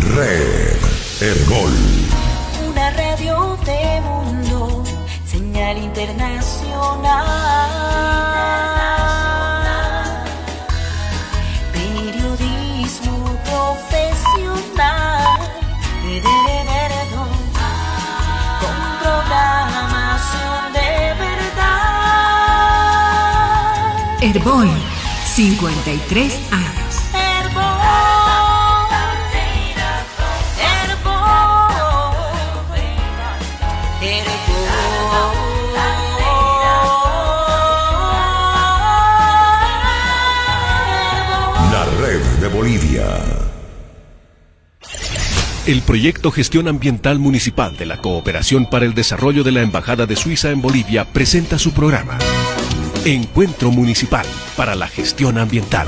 Red Herbol. Una radio de mundo, señal internacional. Periodismo profesional. Con programación de verdad. Herbol, 53 años. El proyecto Gestión Ambiental Municipal de la Cooperación para el Desarrollo de la Embajada de Suiza en Bolivia presenta su programa. Encuentro Municipal para la Gestión Ambiental.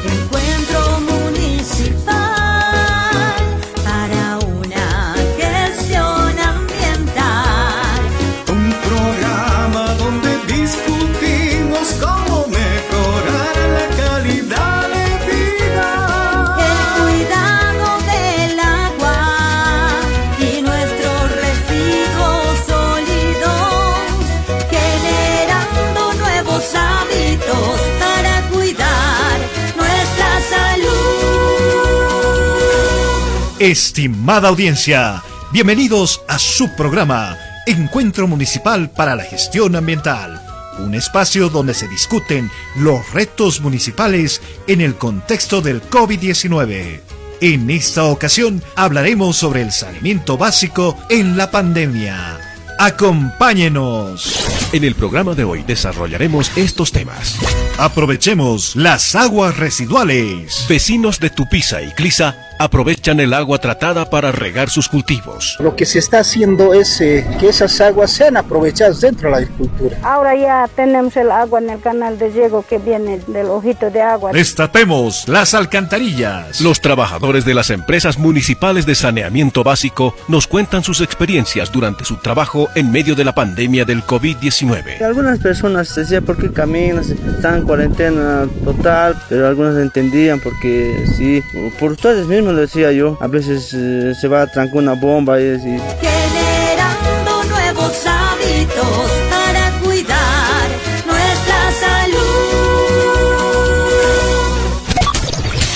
Estimada audiencia, bienvenidos a su programa Encuentro Municipal para la Gestión Ambiental, un espacio donde se discuten los retos municipales en el contexto del COVID-19. En esta ocasión hablaremos sobre el saneamiento básico en la pandemia. Acompáñenos. En el programa de hoy desarrollaremos estos temas. Aprovechemos las aguas residuales. Vecinos de Tupiza y Clisa aprovechan el agua tratada para regar sus cultivos. Lo que se está haciendo es eh, que esas aguas sean aprovechadas dentro de la agricultura. Ahora ya tenemos el agua en el canal de riego que viene del ojito de agua. Destapemos las alcantarillas. Los trabajadores de las empresas municipales de saneamiento básico nos cuentan sus experiencias durante su trabajo en medio de la pandemia del COVID-19. Algunas personas decían por qué caminas, están en cuarentena total, pero algunos entendían porque sí, por ustedes mismos lo decía yo, a veces eh, se va a trancar una bomba y, y Generando nuevos hábitos para cuidar nuestra salud.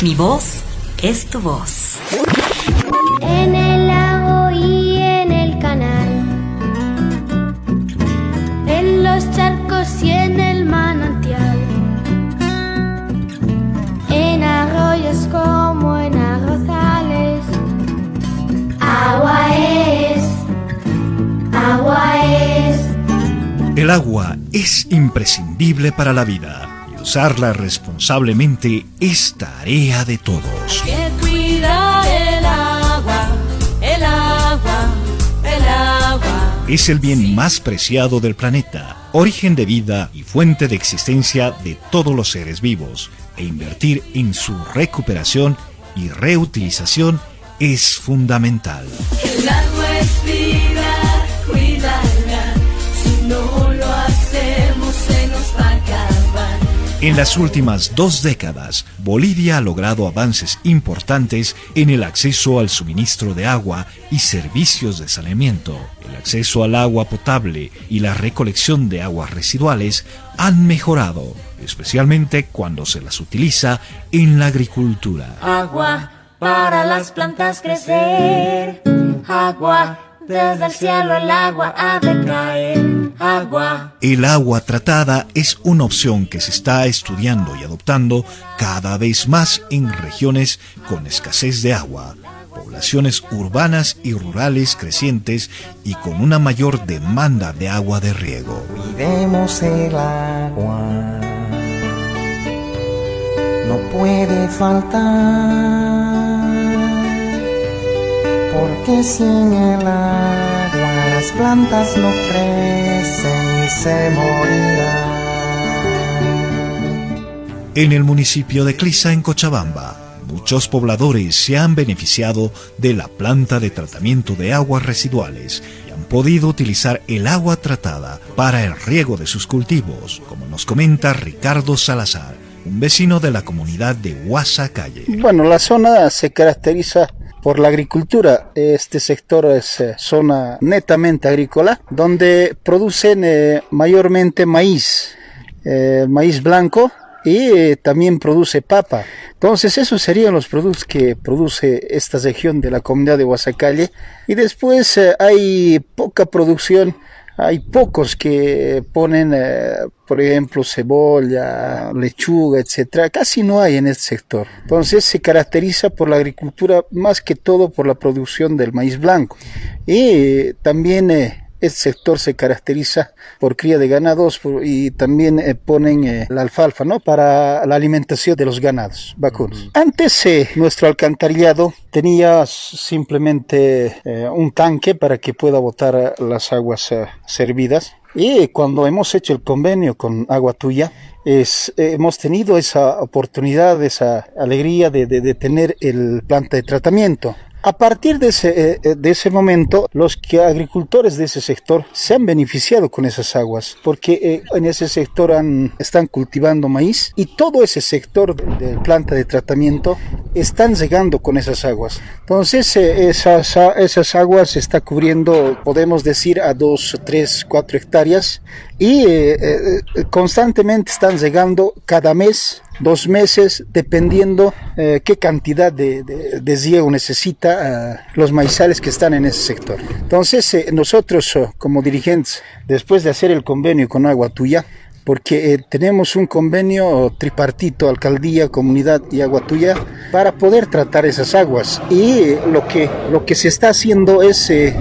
Mi voz es tu voz. En el El agua es imprescindible para la vida y usarla responsablemente es tarea de todos. Que el agua, el agua, el agua. Es el bien más preciado del planeta, origen de vida y fuente de existencia de todos los seres vivos, e invertir en su recuperación y reutilización es fundamental. El agua es vida, En las últimas dos décadas, Bolivia ha logrado avances importantes en el acceso al suministro de agua y servicios de saneamiento. El acceso al agua potable y la recolección de aguas residuales han mejorado, especialmente cuando se las utiliza en la agricultura. Agua para las plantas crecer, agua desde el cielo el agua ha de caer, agua. El agua tratada es una opción que se está estudiando y adoptando cada vez más en regiones con escasez de agua, poblaciones urbanas y rurales crecientes y con una mayor demanda de agua de riego. Cuidemos el agua, no puede faltar, porque sin el agua las plantas no crecen y se morirán. En el municipio de Clisa, en Cochabamba, muchos pobladores se han beneficiado de la planta de tratamiento de aguas residuales y han podido utilizar el agua tratada para el riego de sus cultivos, como nos comenta Ricardo Salazar, un vecino de la comunidad de Huasa Calle. Bueno, la zona se caracteriza por la agricultura. Este sector es eh, zona netamente agrícola, donde producen eh, mayormente maíz, eh, maíz blanco y también produce papa. Entonces esos serían los productos que produce esta región de la comunidad de Huasacalle. Y después hay poca producción, hay pocos que ponen, eh, por ejemplo, cebolla, lechuga, etcétera. Casi no hay en este sector. Entonces se caracteriza por la agricultura más que todo por la producción del maíz blanco. Y también eh, este sector se caracteriza por cría de ganados y también eh, ponen eh, la alfalfa, ¿no? Para la alimentación de los ganados vacunos. Antes eh, nuestro alcantarillado tenía simplemente un tanque para que pueda botar las aguas servidas. Y cuando hemos hecho el convenio con Agua Tuya, es, hemos tenido esa oportunidad, esa alegría de, de- de tener el planta de tratamiento. A partir de ese, eh, de ese momento, los que agricultores de ese sector se han beneficiado con esas aguas, porque eh, en ese sector han- están cultivando maíz y todo ese sector de, de planta de tratamiento están llegando con esas aguas. Entonces, eh, esas, esas aguas se está cubriendo, podemos decir, a dos, tres, cuatro hectáreas y eh, eh, constantemente están llegando cada mes dos meses, dependiendo qué cantidad de, de, de riego necesita los maizales que están en ese sector. Entonces, nosotros eh, como dirigentes, después de hacer el convenio con Agua Tuya, porque eh, tenemos un convenio tripartito, alcaldía, comunidad y agua tuya, para poder tratar esas aguas. Y eh, lo que, lo que se está haciendo es eh,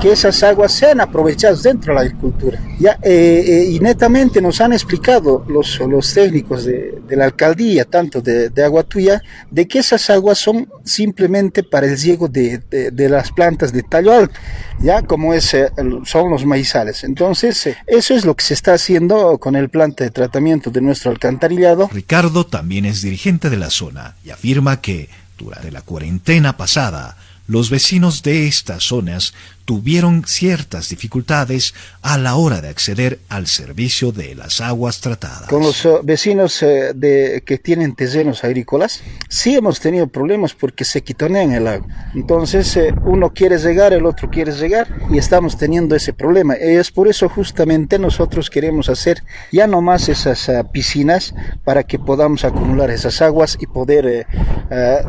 que esas aguas sean aprovechadas dentro de la agricultura. Eh, eh, y netamente nos han explicado los, los técnicos de, la alcaldía, tanto de, de Agua Tuya, de que esas aguas son simplemente para el riego de, de- las plantas de tallo alto, ya como es, eh, son los maizales. Entonces, eso es lo que se está haciendo con el planta de tratamiento de nuestro alcantarillado. Ricardo también es dirigente de la zona y afirma que durante la cuarentena pasada, los vecinos de estas zonas tuvieron ciertas dificultades a la hora de acceder al servicio de las aguas tratadas. Con los eh, vecinos eh, de, que tienen terrenos agrícolas, sí hemos tenido problemas porque se quitonean el agua. Entonces, eh, uno quiere llegar, el otro quiere llegar y estamos teniendo ese problema. Es por eso justamente nosotros queremos hacer ya no más esas piscinas para que podamos acumular esas aguas y poder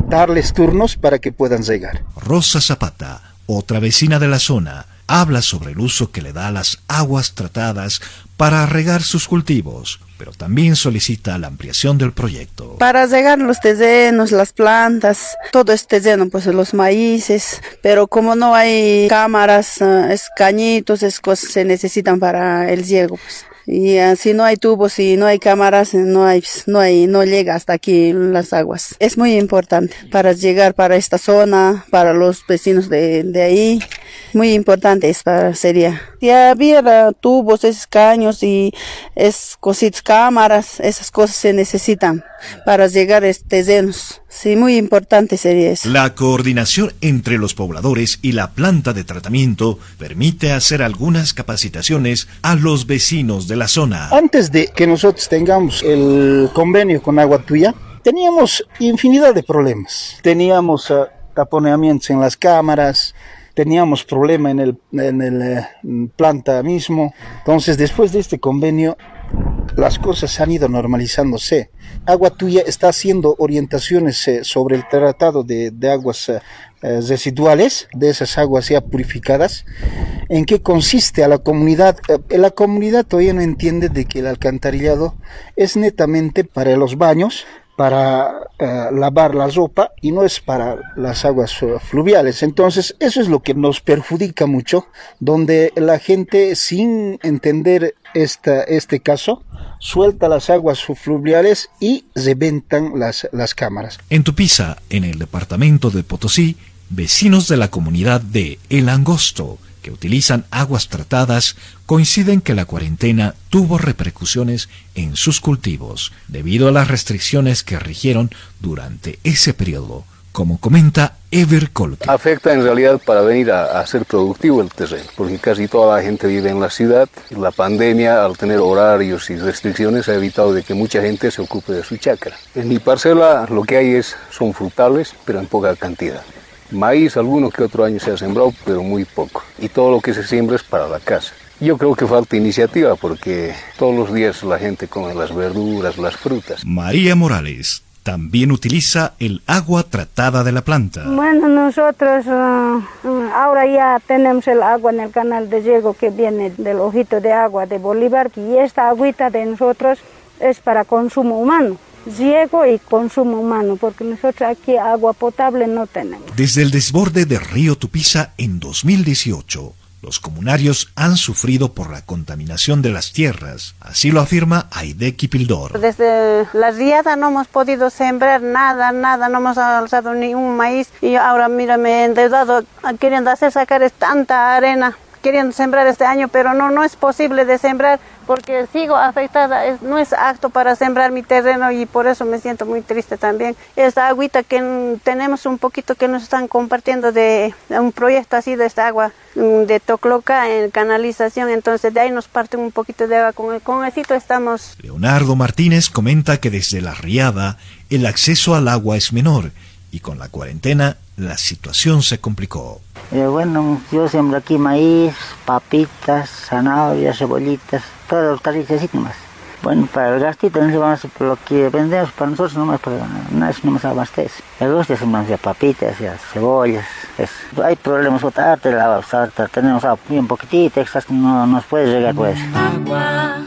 darles turnos para que puedan llegar. Rosa Zapata, otra vecina de la zona, habla sobre el uso que le da las aguas tratadas para regar sus cultivos, pero también solicita la ampliación del proyecto. Para regar los terrenos, las plantas, todo es terreno, pues los maíces, pero como no hay cámaras, eh, es cañitos, es cosas se necesitan para el riego, pues. Y si no hay tubos y no hay cámaras, no hay, no hay, no llega hasta aquí las aguas. Es muy importante para llegar para esta zona, para los vecinos de, de ahí. Muy importante es para, sería. Si hubiera tubos, esos caños y es cositas, cámaras, esas cosas se necesitan para llegar a estos terrenos. Sí, muy importante sería eso. La coordinación entre los pobladores y la planta de tratamiento permite hacer algunas capacitaciones a los vecinos de la zona. Antes de que nosotros tengamos el convenio con Agua Tuya, teníamos infinidad de problemas. Teníamos eh, taponeamientos en las cámaras, teníamos problema en el, en el eh, planta mismo. Entonces, después de este convenio, las cosas han ido normalizándose. Agua Tuya está haciendo orientaciones eh, sobre el tratado de, de aguas eh, residuales, de esas aguas ya purificadas. ¿En qué consiste a la comunidad? Eh, la comunidad todavía no entiende de que el alcantarillado es netamente para los baños, para eh, lavar la ropa y no es para las aguas fluviales. Entonces, eso es lo que nos perjudica mucho, donde la gente sin entender esta, este caso, suelta las aguas fluviales y reventan las, las cámaras. En Tupiza, en el departamento de Potosí, vecinos de la comunidad de El Angosto, que utilizan aguas tratadas, coinciden que la cuarentena tuvo repercusiones en sus cultivos debido a las restricciones que rigieron durante ese periodo, como comenta Ever Colque. Afecta en realidad para venir a, a, ser productivo el terreno, porque casi toda la gente vive en la ciudad. La pandemia, al tener horarios y restricciones, ha evitado de que mucha gente se ocupe de su chacra. En mi parcela lo que hay es, son frutales, pero en poca cantidad. Maíz, alguno que otro año se ha sembrado, pero muy poco. Y todo lo que se siembra es para la casa. Yo creo que falta iniciativa porque todos los días la gente come las verduras, las frutas. María Morales también utiliza el agua tratada de la planta. Bueno, nosotros uh, uh, ahora ya tenemos el agua en el canal de Diego que viene del ojito de agua de Bolívar y esta agüita de nosotros es para consumo humano. Riego y consumo humano, porque nosotros aquí agua potable no tenemos. Desde el desborde del río Tupiza en 2018, los comunarios han sufrido por la contaminación de las tierras. Así lo afirma Aide Kipildor. Desde la riada no hemos podido sembrar nada, nada, no hemos alzado ni un maíz y ahora mira me he endeudado queriendo hacer sacar tanta arena queriendo sembrar este año, pero no, no es posible de sembrar porque sigo afectada, es, no es apto para sembrar mi terreno y por eso me siento muy triste también. Esta agüita que tenemos un poquito que nos están compartiendo de, un proyecto así de esta agua mm, de Tocloca en canalización, entonces de ahí nos parten un poquito de agua, con, con eso estamos. Leonardo Martínez comenta que desde la riada el acceso al agua es menor y con la cuarentena la situación se complicó. Eh, bueno, yo siembro aquí maíz, papitas, zanahorias, cebollitas, todas las hortalizas así nomás. Bueno, para el gastito no se vamos a lo que vendemos para nosotros nomás para nada, no nos abastece. El resto sembramos ya papitas, ya cebollas. Es. Hay problemas con arte, la tenemos bien poquitita, extras no nos puede llegar pues. Agua,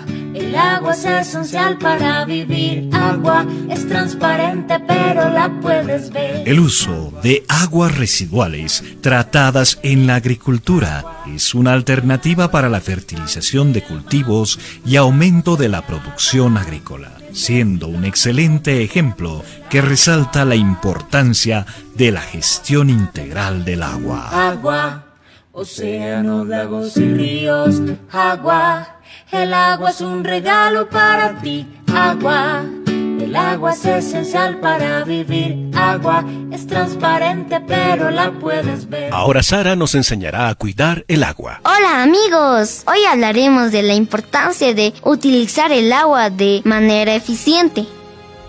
agua es esencial para vivir. Agua es transparente, pero la puedes ver. El uso de aguas residuales tratadas en la agricultura es una alternativa para la fertilización de cultivos y aumento de la producción agrícola, siendo un excelente ejemplo que resalta la importancia de la gestión integral del agua. Agua, océanos, lagos y ríos. Agua, el agua es un regalo para ti. Agua. El agua es esencial para vivir. Agua es transparente, pero la puedes ver. Ahora Sara nos enseñará a cuidar el agua. Hola amigos, hoy hablaremos de la importancia de utilizar el agua de manera eficiente.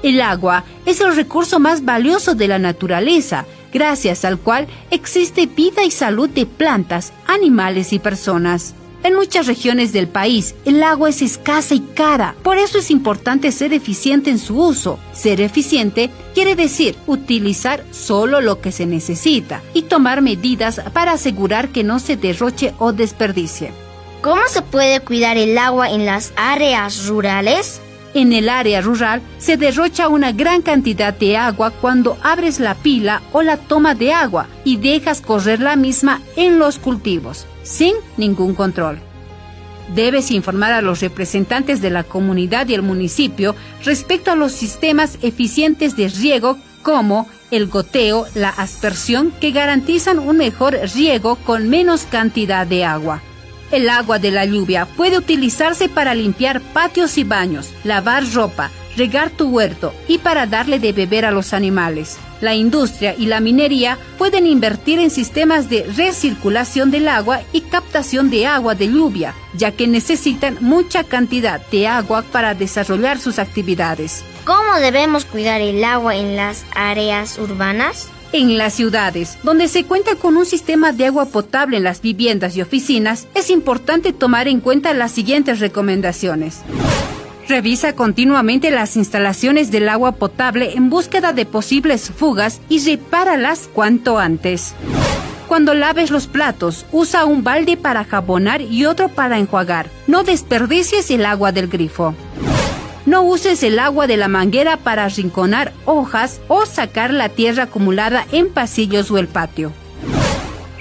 El agua es el recurso más valioso de la naturaleza, gracias al cual existe vida y salud de plantas, animales y personas. En muchas regiones del país, el agua es escasa y cara. Por eso es importante ser eficiente en su uso. Ser eficiente quiere decir utilizar solo lo que se necesita y tomar medidas para asegurar que no se derroche o desperdicie. ¿Cómo se puede cuidar el agua en las áreas rurales? En el área rural se derrocha una gran cantidad de agua cuando abres la pila o la toma de agua y dejas correr la misma en los cultivos, sin ningún control. Debes informar a los representantes de la comunidad y el municipio respecto a los sistemas eficientes de riego como el goteo, la aspersión, que garantizan un mejor riego con menos cantidad de agua. El agua de la lluvia puede utilizarse para limpiar patios y baños, lavar ropa, regar tu huerto y para darle de beber a los animales. La industria y la minería pueden invertir en sistemas de recirculación del agua y captación de agua de lluvia, ya que necesitan mucha cantidad de agua para desarrollar sus actividades. ¿Cómo debemos cuidar el agua en las áreas urbanas? En las ciudades, donde se cuenta con un sistema de agua potable en las viviendas y oficinas, es importante tomar en cuenta las siguientes recomendaciones. Revisa continuamente las instalaciones del agua potable en búsqueda de posibles fugas y repáralas cuanto antes. Cuando laves los platos, usa un balde para jabonar y otro para enjuagar. No desperdicies el agua del grifo. No uses el agua de la manguera para arrinconar hojas o sacar la tierra acumulada en pasillos o el patio.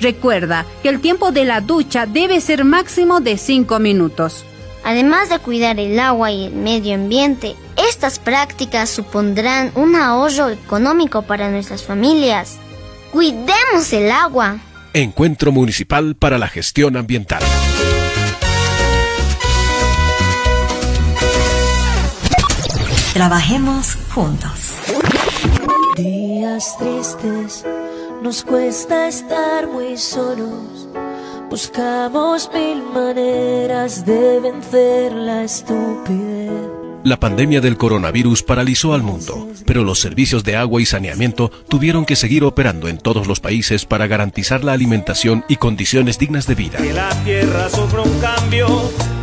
Recuerda que el tiempo de la ducha debe ser máximo de 5 minutos. Además de cuidar el agua y el medio ambiente, estas prácticas supondrán un ahorro económico para nuestras familias. Cuidemos el agua. Encuentro Municipal para la Gestión Ambiental. Trabajemos juntos. Días tristes, nos cuesta estar muy solos. Buscamos mil maneras de vencer la estupidez. La pandemia del coronavirus paralizó al mundo, pero los servicios de agua y saneamiento tuvieron que seguir operando en todos los países para garantizar la alimentación y condiciones dignas de vida. Que la tierra sufre un cambio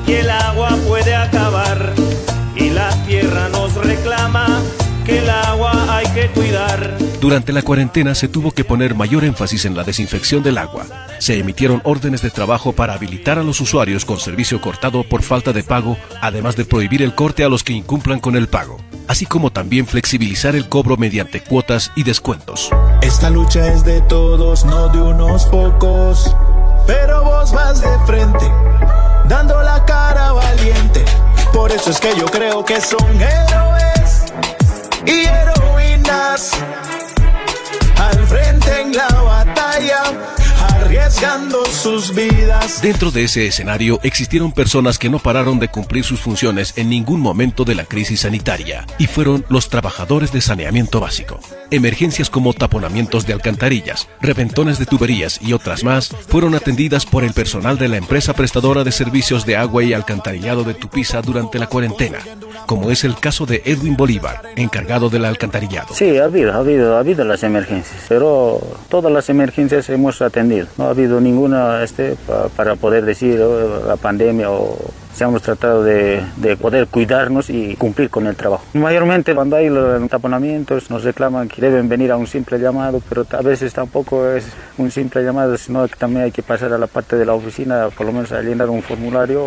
y el agua puede acabar. Y la tierra nos reclama que el agua cuidar. Durante la cuarentena se tuvo que poner mayor énfasis en la desinfección del agua. Se emitieron órdenes de trabajo para habilitar a los usuarios con servicio cortado por falta de pago, además de prohibir el corte a los que incumplan con el pago, así como también flexibilizar el cobro mediante cuotas y descuentos. Esta lucha es de todos, no de unos pocos. Pero vos vas de frente, dando la cara valiente. Por eso es que yo creo que son héroes y heroínas. Al frente en la batalla, arriesgando sus vidas. Dentro de ese escenario existieron personas que no pararon de cumplir sus funciones en ningún momento de la crisis sanitaria y fueron los trabajadores de saneamiento básico. Emergencias como taponamientos de alcantarillas, reventones de tuberías y otras más fueron atendidas por el personal de la empresa prestadora de servicios de agua y alcantarillado de Tupiza durante la cuarentena, como es el caso de Edwin Bolívar, encargado del alcantarillado. Sí, ha habido, ha habido, ha habido las emergencias, pero todas las emergencias hemos atendido. No ha habido ninguna este, pa- para poder decir oh, la pandemia o se hemos tratado de, de poder cuidarnos y cumplir con el trabajo. Mayormente cuando hay los taponamientos nos reclaman que deben venir a un simple llamado, pero a veces tampoco es un simple llamado, sino que también hay que pasar a la parte de la oficina, por lo menos a llenar un formulario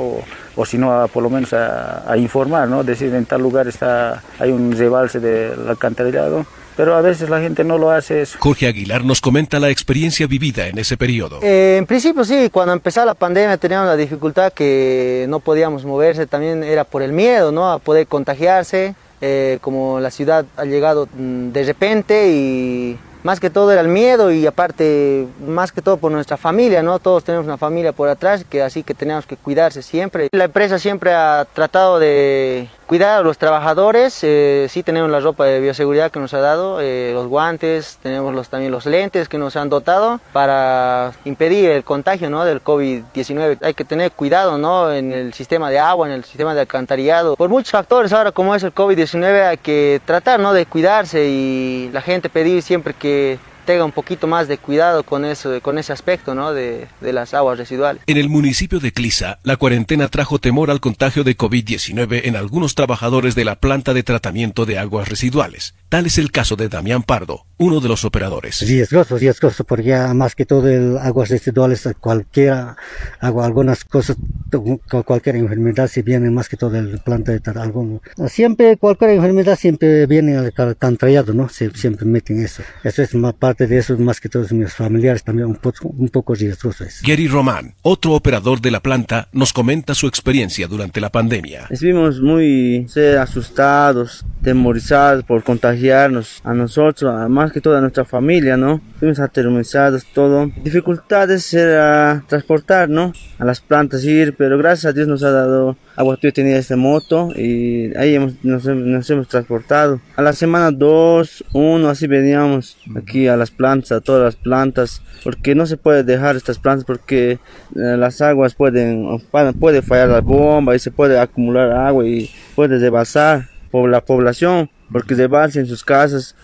o, si no, por lo menos a, a informar, ¿no? decir en tal lugar está, hay un rebalse del alcantarillado. Pero a veces la gente no lo hace eso. Jorge Aguilar nos comenta la experiencia vivida en ese periodo. Eh, en principio sí, cuando empezó la pandemia teníamos la dificultad que no podíamos moverse, también era por el miedo, ¿no? A poder contagiarse, eh, como la ciudad ha llegado mm, de repente y más que todo era el miedo y aparte más que todo por nuestra familia, ¿no? Todos tenemos una familia por atrás, que así que teníamos que cuidarse siempre. La empresa siempre ha tratado de cuidar a los trabajadores, eh, sí tenemos la ropa de bioseguridad que nos ha dado, eh, los guantes, tenemos los, también los lentes que nos han dotado para impedir el contagio ¿no? del COVID-19. Hay que tener cuidado ¿no? en el sistema de agua, en el sistema de alcantarillado. Por muchos factores ahora como es el COVID-19 hay que tratar ¿no? de cuidarse y la gente pedir siempre que tenga un poquito más de cuidado con ese aspecto ¿no? de las aguas residuales. En el municipio de Clisa, la cuarentena trajo temor al contagio de COVID-19 en algunos trabajadores de la planta de tratamiento de aguas residuales. Tal es el caso de Damián Pardo, uno de los operadores. riesgoso, riesgoso, porque ya más que todo el aguas residuales, cualquiera, agua, algunas cosas, cualquier enfermedad, si viene más que todo el planta de tra- algún, siempre, cualquier enfermedad siempre viene al alcantarillado, ¿no? Sie- siempre meten eso. Eso es más parte de eso, más que todos mis familiares también un poco, un poco riesgoso es. Gary Román, otro operador de la planta, nos comenta su experiencia durante la pandemia. Estuvimos muy asustados, temorizados por contagiarnos a nosotros, más que toda nuestra familia, ¿no? Fuimos aterrorizados, todo. Dificultades era transportar, ¿no? A las plantas ir, pero gracias a Dios nos ha dado agua. Yo tenía este moto y ahí hemos, nos, nos hemos transportado. A la semana 2, 1, así veníamos aquí a las plantas, a todas las plantas, porque no se puede dejar estas plantas porque eh, las aguas pueden, puede fallar la bomba y se puede acumular agua y puede rebasar por la población, porque rebasa en sus casas,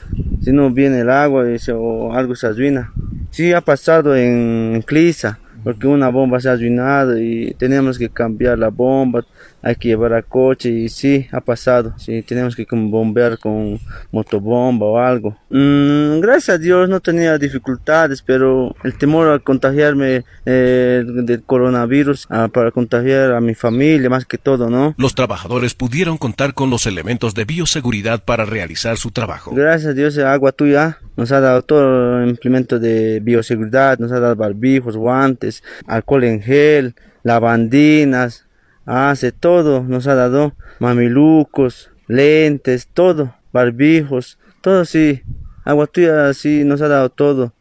si no viene el agua se- o algo se arruina. Sí ha pasado en Clisa, porque una bomba se ha arruinado y tenemos que cambiar la bomba, hay que llevar a coche y sí, ha pasado. Sí, tenemos que como bombear con motobomba o algo. Mm, gracias a Dios no tenía dificultades, pero el temor a contagiarme eh, del coronavirus, ah, para contagiar a mi familia más que todo, ¿no? Los trabajadores pudieron contar con los elementos de bioseguridad para realizar su trabajo. Gracias a Dios, el agua tuya nos ha dado todo el implemento de bioseguridad, nos ha dado barbijos, guantes, alcohol en gel, lavandinas, hace todo, nos ha dado mamilucos, lentes, todo, barbijos, todo sí. Agua tuya sí nos ha dado todo.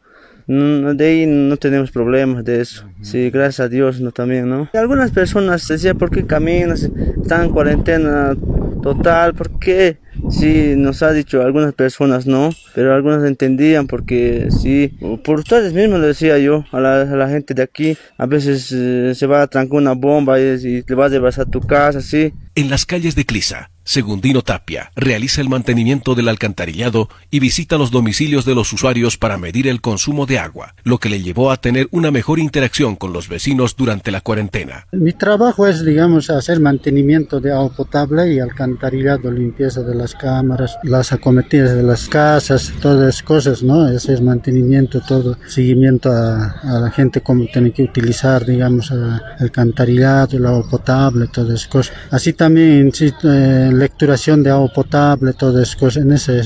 No, de ahí no tenemos problemas de eso. Sí, gracias a Dios no también, ¿no? Algunas personas decían, ¿por qué caminas? Están en cuarentena total, ¿por qué? Sí, nos ha dicho algunas personas no, pero algunas entendían porque sí, por ustedes mismos le decía yo a la, gente de aquí, a veces eh, se va a trancar una bomba y, y le vas a llevar tu casa, sí. En las calles de Clisa, Segundino Tapia realiza el mantenimiento del alcantarillado y visita los domicilios de los usuarios para medir el consumo de agua, lo que le llevó a tener una mejor interacción con los vecinos durante la cuarentena. Mi trabajo es, digamos, hacer mantenimiento de agua potable y alcantarillado, limpieza de las cámaras, las acometidas de las casas, todas las cosas, ¿no? Ese es mantenimiento, todo, seguimiento a, la gente, cómo tiene que utilizar, digamos, el alcantarillado, el agua potable, todas esas cosas. Así también, sí, eh, lecturación de agua potable, esas cosas. En ese,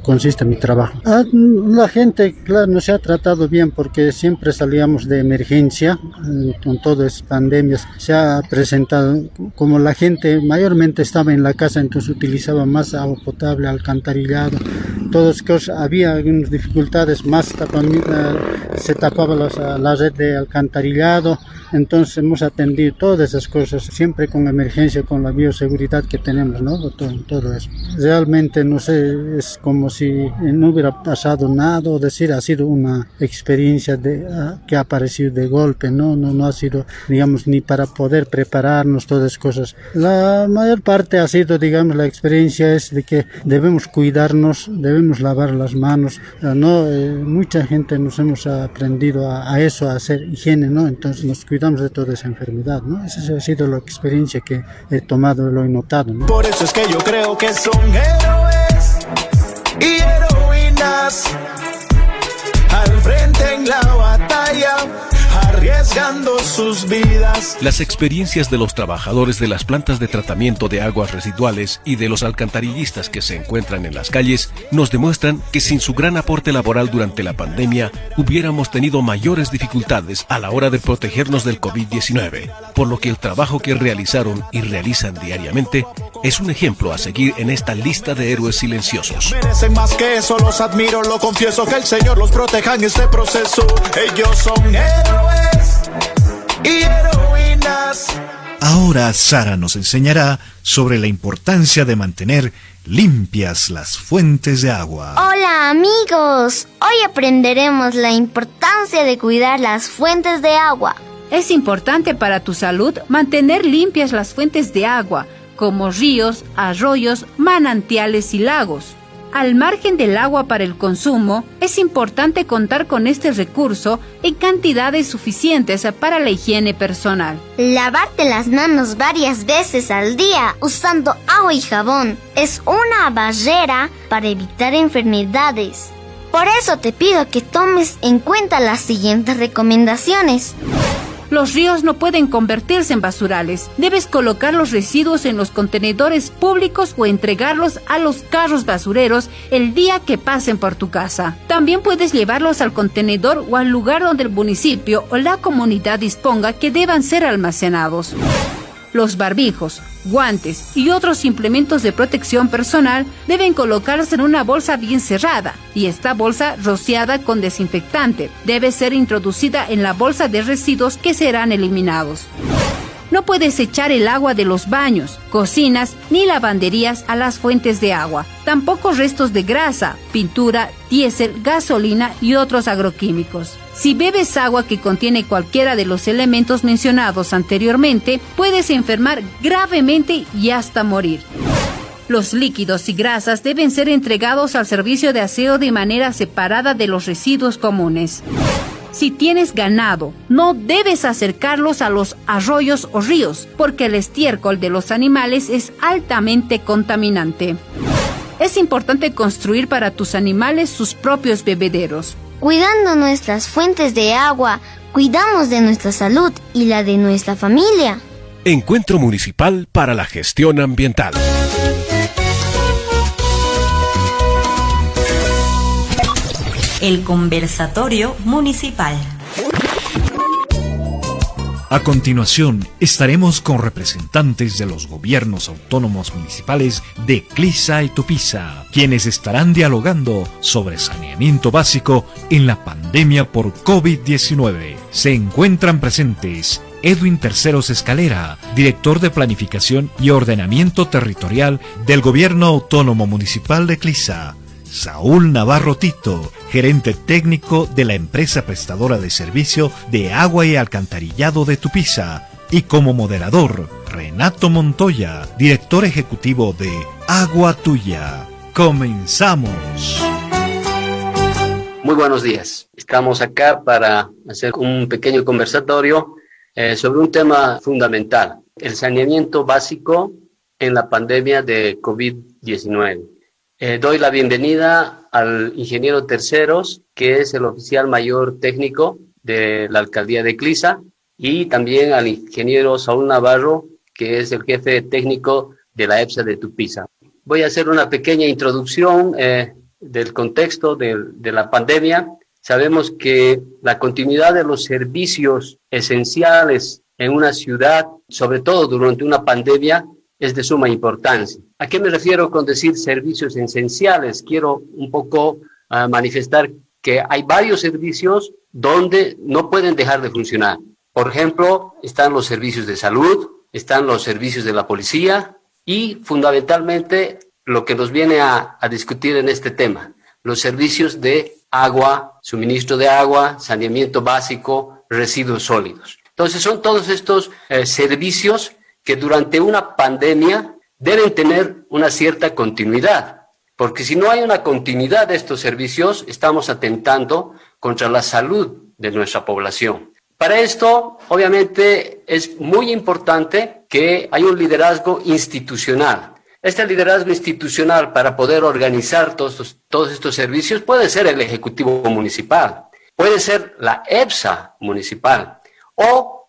consiste mi trabajo. Ah, la gente, claro, no se ha tratado bien porque siempre salíamos de emergencia eh, con todas las pandemias. Se ha presentado como la gente mayormente estaba en la casa, entonces utilizaba más agua potable, alcantarillado, todas cosas. Había algunas dificultades, más se tapaba la red de alcantarillado. Entonces hemos atendido todas esas cosas, siempre con emergencia, con la bioseguridad que tenemos, ¿no? Todo, eso. Realmente, no sé, es como si no hubiera pasado nada, o decir, ha sido una experiencia de, ah, que ha aparecido de golpe, ¿no? No, no ha sido, digamos, ni para poder prepararnos todas esas cosas. La mayor parte ha sido, digamos, la experiencia es de que debemos cuidarnos, debemos lavar las manos, ¿no? Eh, mucha gente nos hemos aprendido a, a, eso, a hacer higiene, ¿no? Entonces nos cuidamos de toda esa enfermedad, ¿no? Esa ha sido la experiencia que he tomado, lo he notado, ¿no? Por eso es que yo creo que son héroes y heroínas al frente en la batalla arriesgando sus vidas. Las experiencias de los trabajadores de las plantas de tratamiento de aguas residuales y de los alcantarillistas que se encuentran en las calles nos demuestran que sin su gran aporte laboral durante la pandemia hubiéramos tenido mayores dificultades a la hora de protegernos del COVID-19, por lo que el trabajo que realizaron y realizan diariamente es un ejemplo a seguir en esta lista de héroes silenciosos. Merecen más que eso, los admiro, lo confieso, que el Señor los proteja en este proceso. Ellos son héroes y heroínas. Ahora Sara nos enseñará sobre la importancia de mantener limpias las fuentes de agua. Hola amigos, hoy aprenderemos la importancia de cuidar las fuentes de agua. Es importante para tu salud mantener limpias las fuentes de agua, como ríos, arroyos, manantiales y lagos. Al margen del agua para el consumo, es importante contar con este recurso en cantidades suficientes para la higiene personal. Lavarte las manos varias veces al día usando agua y jabón es una barrera para evitar enfermedades. Por eso te pido que tomes en cuenta las siguientes recomendaciones. Los ríos no pueden convertirse en basurales. Debes colocar los residuos en los contenedores públicos o entregarlos a los carros basureros el día que pasen por tu casa. También puedes llevarlos al contenedor o al lugar donde el municipio o la comunidad disponga que deban ser almacenados. Los barbijos, guantes y otros implementos de protección personal deben colocarse en una bolsa bien cerrada y esta bolsa rociada con desinfectante debe ser introducida en la bolsa de residuos que serán eliminados. No puedes echar el agua de los baños, cocinas ni lavanderías a las fuentes de agua. Tampoco restos de grasa, pintura, diésel, gasolina y otros agroquímicos. Si bebes agua que contiene cualquiera de los elementos mencionados anteriormente, puedes enfermar gravemente y hasta morir. Los líquidos y grasas deben ser entregados al servicio de aseo de manera separada de los residuos comunes. Si tienes ganado, no debes acercarlos a los arroyos o ríos, porque el estiércol de los animales es altamente contaminante. Es importante construir para tus animales sus propios bebederos. Cuidando nuestras fuentes de agua, cuidamos de nuestra salud y la de nuestra familia. Encuentro Municipal para la Gestión Ambiental. El conversatorio municipal. A continuación, estaremos con representantes de los gobiernos autónomos municipales de Clisa y Tupiza, quienes estarán dialogando sobre saneamiento básico en la pandemia por COVID-19. Se encuentran presentes Edwin Terceros Escalera, director de Planificación y Ordenamiento Territorial del Gobierno Autónomo Municipal de Clisa, Saúl Navarro Tito, gerente técnico de la empresa prestadora de servicio de agua y alcantarillado de Tupiza, Y como moderador, Renato Montoya, director ejecutivo de Agua Tuya. Comenzamos. Muy buenos días. Estamos acá para hacer un pequeño conversatorio eh, sobre un tema fundamental, el saneamiento básico en la pandemia de COVID-19. Eh, doy la bienvenida al ingeniero Terceros, que es el oficial mayor técnico de la alcaldía de Clisa, y también al ingeniero Saúl Navarro, que es el jefe técnico de la EPSA de Tupiza. Voy a hacer una pequeña introducción eh, del contexto de, de la pandemia. Sabemos que la continuidad de los servicios esenciales en una ciudad, sobre todo durante una pandemia, es de suma importancia. ¿A qué me refiero con decir servicios esenciales? Quiero un poco uh, manifestar que hay varios servicios donde no pueden dejar de funcionar. Por ejemplo, están los servicios de salud, están los servicios de la policía y fundamentalmente lo que nos viene a, a discutir en este tema, los servicios de agua, suministro de agua, saneamiento básico, residuos sólidos. Entonces son todos estos eh, servicios que durante una pandemia deben tener una cierta continuidad, porque si no hay una continuidad de estos servicios, estamos atentando contra la salud de nuestra población. Para esto, obviamente, es muy importante que haya un liderazgo institucional. Este liderazgo institucional para poder organizar todos estos, todos estos servicios puede ser el Ejecutivo Municipal, puede ser la EPSA municipal o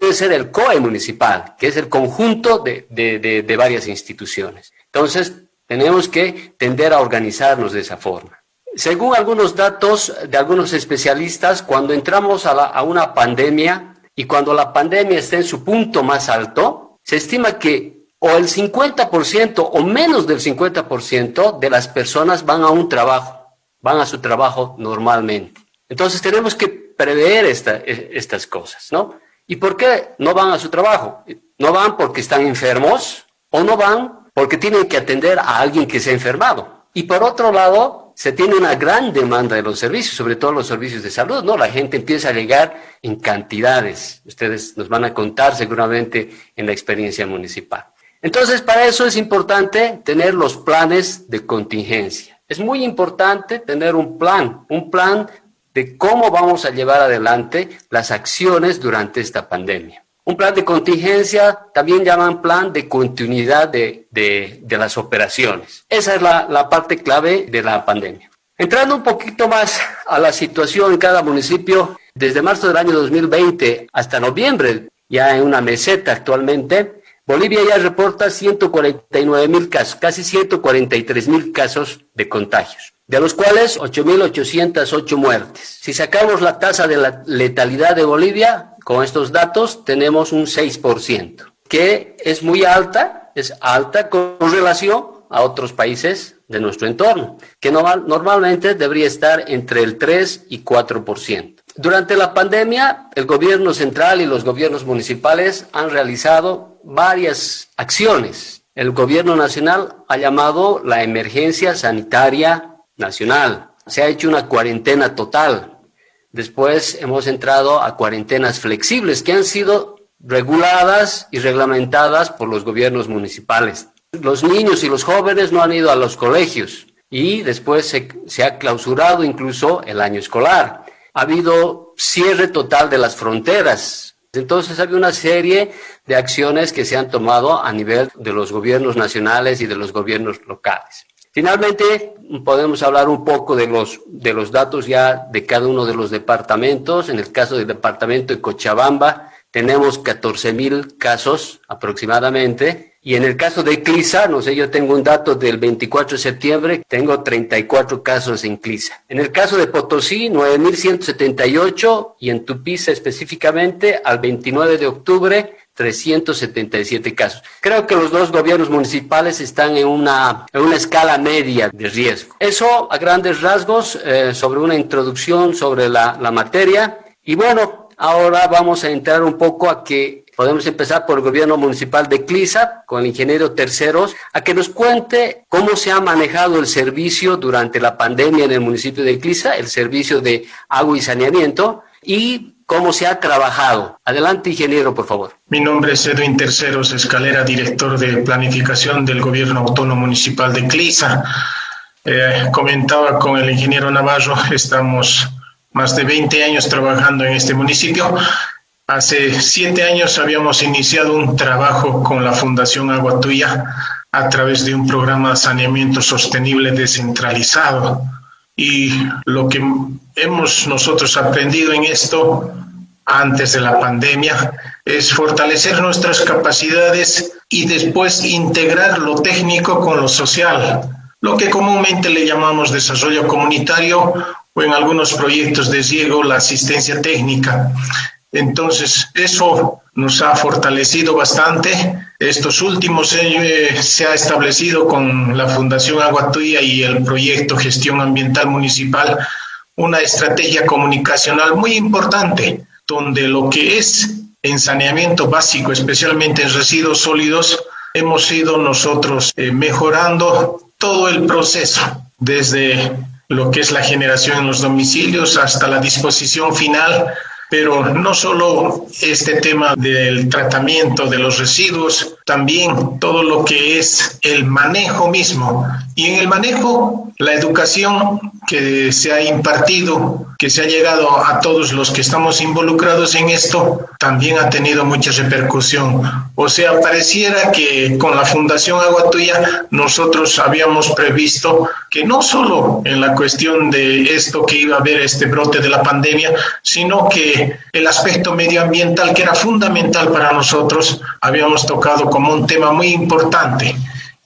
puede ser el COE municipal, que es el conjunto de, de, de, varias instituciones. Entonces, tenemos que tender a organizarnos de esa forma. Según algunos datos de algunos especialistas, cuando entramos a, a, una pandemia y cuando la pandemia está en su punto más alto, se estima que o el 50% o menos del 50% de las personas van a un trabajo, van a su trabajo normalmente. Entonces tenemos que prever esta, estas cosas, ¿no? ¿Y por qué no van a su trabajo? No van porque están enfermos o no van porque tienen que atender a alguien que se ha enfermado. Y por otro lado, se tiene una gran demanda de los servicios, sobre todo los servicios de salud, ¿no? La gente empieza a llegar en cantidades. Ustedes nos van a contar seguramente en la experiencia municipal. Entonces, para eso es importante tener los planes de contingencia. Es muy importante tener un plan, un plan de cómo vamos a llevar adelante las acciones durante esta pandemia. Un plan de contingencia también llaman plan de continuidad de, de, de las operaciones. Esa es la, la parte clave de la pandemia. Entrando un poquito más a la situación en cada municipio, desde marzo del año 2020 hasta noviembre, ya en una meseta actualmente, Bolivia ya reporta 149 mil casos, casi 143 mil casos de contagios de los cuales 8.808 muertes. Si sacamos la tasa de la letalidad de Bolivia, con estos datos tenemos un 6%, que es muy alta, es alta con relación a otros países de nuestro entorno, que normalmente debería estar entre el 3 y 4%. Durante la pandemia, el gobierno central y los gobiernos municipales han realizado varias acciones. El gobierno nacional ha llamado la emergencia sanitaria nacional. Se ha hecho una cuarentena total. Después hemos entrado a cuarentenas flexibles que han sido reguladas y reglamentadas por los gobiernos municipales. Los niños y los jóvenes no han ido a los colegios y después se, se ha clausurado incluso el año escolar. Ha habido cierre total de las fronteras. Entonces había una serie de acciones que se han tomado a nivel de los gobiernos nacionales y de los gobiernos locales. Finalmente, podemos hablar un poco de los, de los datos ya de cada uno de los departamentos. En el caso del departamento de Cochabamba, tenemos 14 mil casos aproximadamente. Y en el caso de CLISA, no sé, yo tengo un dato del 24 de septiembre, tengo 34 casos en CLISA. En el caso de Potosí, 9.178 y en Tupiza específicamente, al 29 de octubre, 377 casos. Creo que los dos gobiernos municipales están en una, en una escala media de riesgo. Eso a grandes rasgos eh, sobre una introducción sobre la, la materia. Y bueno, ahora vamos a entrar un poco a que podemos empezar por el gobierno municipal de Clisa, con el ingeniero Terceros, a que nos cuente cómo se ha manejado el servicio durante la pandemia en el municipio de Clisa, el servicio de agua y saneamiento, y cómo se ha trabajado. Adelante, ingeniero, por favor. Mi nombre es Edwin Terceros Escalera, director de planificación del Gobierno Autónomo Municipal de Clisa. Eh, comentaba con el ingeniero Navarro, estamos más de 20 años trabajando en este municipio. Hace siete años habíamos iniciado un trabajo con la Fundación Agua Tuya a través de un programa de saneamiento sostenible descentralizado. Y lo que hemos nosotros aprendido en esto antes de la pandemia es fortalecer nuestras capacidades y después integrar lo técnico con lo social, lo que comúnmente le llamamos desarrollo comunitario o en algunos proyectos de ciego la asistencia técnica. Entonces, eso nos ha fortalecido bastante. Estos últimos eh, se ha establecido con la Fundación Agua Tuya y el proyecto Gestión Ambiental Municipal una estrategia comunicacional muy importante, donde lo que es en saneamiento básico, especialmente en residuos sólidos, hemos ido nosotros eh, mejorando todo el proceso, desde lo que es la generación en los domicilios hasta la disposición final pero no solo este tema del tratamiento de los residuos, también todo lo que es el manejo mismo. Y en el manejo, la educación que se ha impartido, que se ha llegado a todos los que estamos involucrados en esto, también ha tenido mucha repercusión. O sea, pareciera que con la Fundación Agua Tuya nosotros habíamos previsto que no solo en la cuestión de esto que iba a haber este brote de la pandemia, sino que el aspecto medioambiental que era fundamental para nosotros, habíamos tocado como un tema muy importante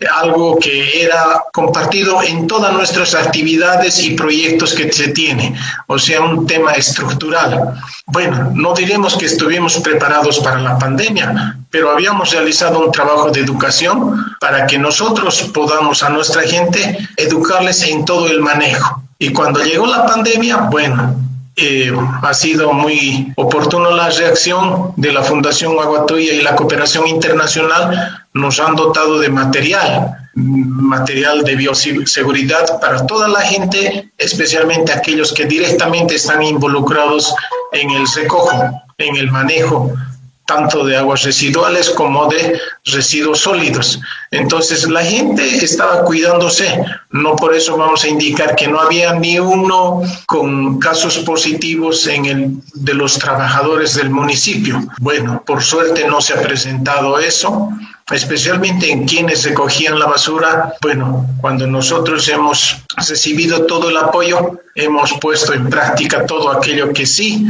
algo que era compartido en todas nuestras actividades y proyectos que se tiene, o sea, un tema estructural. Bueno, no diremos que estuvimos preparados para la pandemia, pero habíamos realizado un trabajo de educación para que nosotros podamos a nuestra gente educarles en todo el manejo. Y cuando llegó la pandemia, bueno, eh, ha sido muy oportuno la reacción de la Fundación Aguatuya y la cooperación internacional. Nos han dotado de material, material de bioseguridad para toda la gente, especialmente aquellos que directamente están involucrados en el recojo, en el manejo tanto de aguas residuales como de residuos sólidos. Entonces la gente estaba cuidándose, no por eso vamos a indicar que no había ni uno con casos positivos en el de los trabajadores del municipio. Bueno, por suerte no se ha presentado eso especialmente en quienes recogían la basura. Bueno, cuando nosotros hemos recibido todo el apoyo, hemos puesto en práctica todo aquello que sí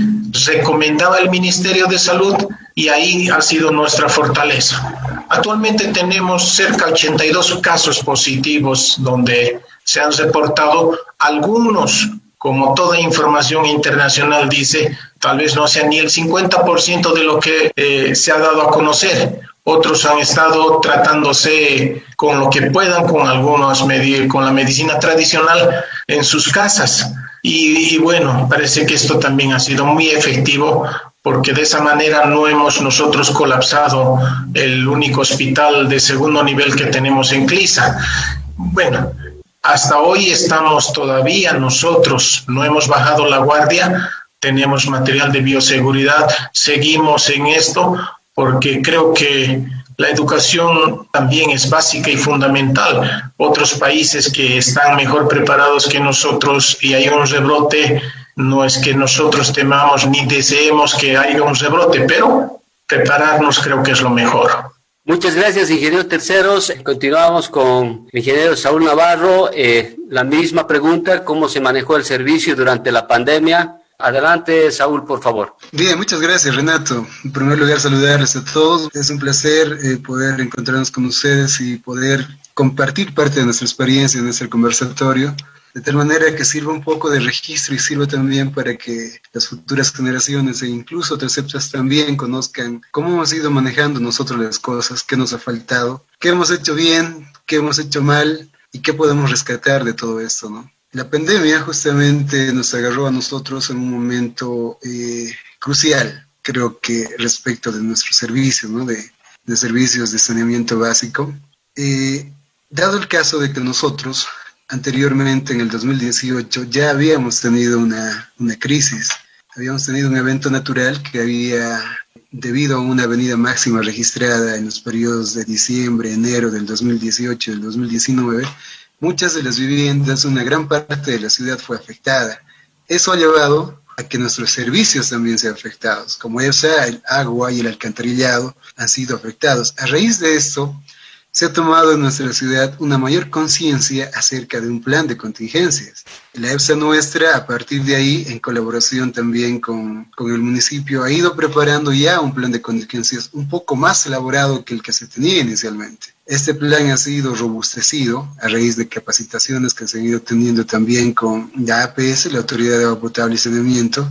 recomendaba el Ministerio de Salud y ahí ha sido nuestra fortaleza. Actualmente tenemos cerca de 82 casos positivos donde se han reportado algunos como toda información internacional dice, tal vez no sea ni el 50% de lo que eh, se ha dado a conocer. Otros han estado tratándose con lo que puedan, con algunos con la medicina tradicional en sus casas. y, bueno, parece que esto también ha sido muy efectivo porque de esa manera no hemos nosotros colapsado el único hospital de segundo nivel que tenemos en Clisa. Bueno, hasta hoy estamos todavía nosotros, no hemos bajado la guardia, tenemos material de bioseguridad, seguimos en esto porque creo que la educación también es básica y fundamental. Otros países que están mejor preparados que nosotros y hay un rebrote no es que nosotros temamos ni deseemos que haya un rebrote, pero prepararnos creo que es lo mejor. Muchas gracias, ingeniero Terceros. Continuamos con el ingeniero Saúl Navarro. Eh, la misma pregunta, ¿cómo se manejó el servicio durante la pandemia? Adelante, Saúl, por favor. Bien, muchas gracias, Renato. En primer lugar, saludarles a todos. Es un placer eh, poder encontrarnos con ustedes y poder compartir parte de nuestra experiencia en este conversatorio de tal manera que sirva un poco de registro y sirva también para que las futuras generaciones e incluso terceptas también conozcan cómo hemos ido manejando nosotros las cosas, qué nos ha faltado, qué hemos hecho bien, qué hemos hecho mal y qué podemos rescatar de todo esto, ¿no? La pandemia justamente nos agarró a nosotros en un momento eh, crucial, creo que respecto de nuestros servicios, ¿no? De, servicios de saneamiento básico. Eh, dado el caso de que nosotros anteriormente, en el 2018, ya habíamos tenido una, una crisis habíamos tenido un evento natural que había, debido a una avenida máxima registrada en los periodos de diciembre, enero del 2018 y del 2019, muchas de las viviendas, una gran parte de la ciudad fue afectada. Eso ha llevado a que nuestros servicios también sean afectados, como sea el agua y el alcantarillado han sido afectados. A raíz de esto, se ha tomado en nuestra ciudad una mayor conciencia acerca de un plan de contingencias. La EPSA nuestra, a partir de ahí, en colaboración también con, con, el municipio, ha ido preparando ya un plan de contingencias un poco más elaborado que el que se tenía inicialmente. Este plan ha sido robustecido a raíz de capacitaciones que se han ido teniendo también con la APS, la Autoridad de Agua Potable y Saneamiento,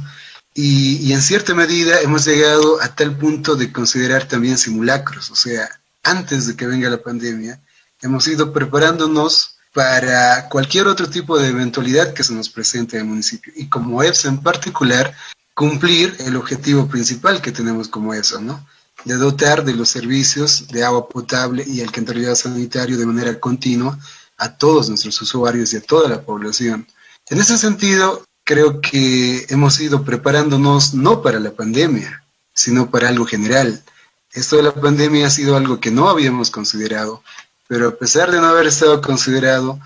y, y en cierta medida hemos llegado a tal punto de considerar también simulacros, o sea, antes de que venga la pandemia, hemos ido preparándonos para cualquier otro tipo de eventualidad que se nos presente en el municipio. Y como EFSA en particular, cumplir el objetivo principal que tenemos como EFSA, ¿no? De dotar de los servicios de agua potable y alcantarillado sanitario de manera continua a todos nuestros usuarios y a toda la población. En ese sentido, creo que hemos ido preparándonos no para la pandemia, sino para algo general esto de la pandemia ha sido algo que no habíamos considerado, pero a pesar de no haber estado considerado,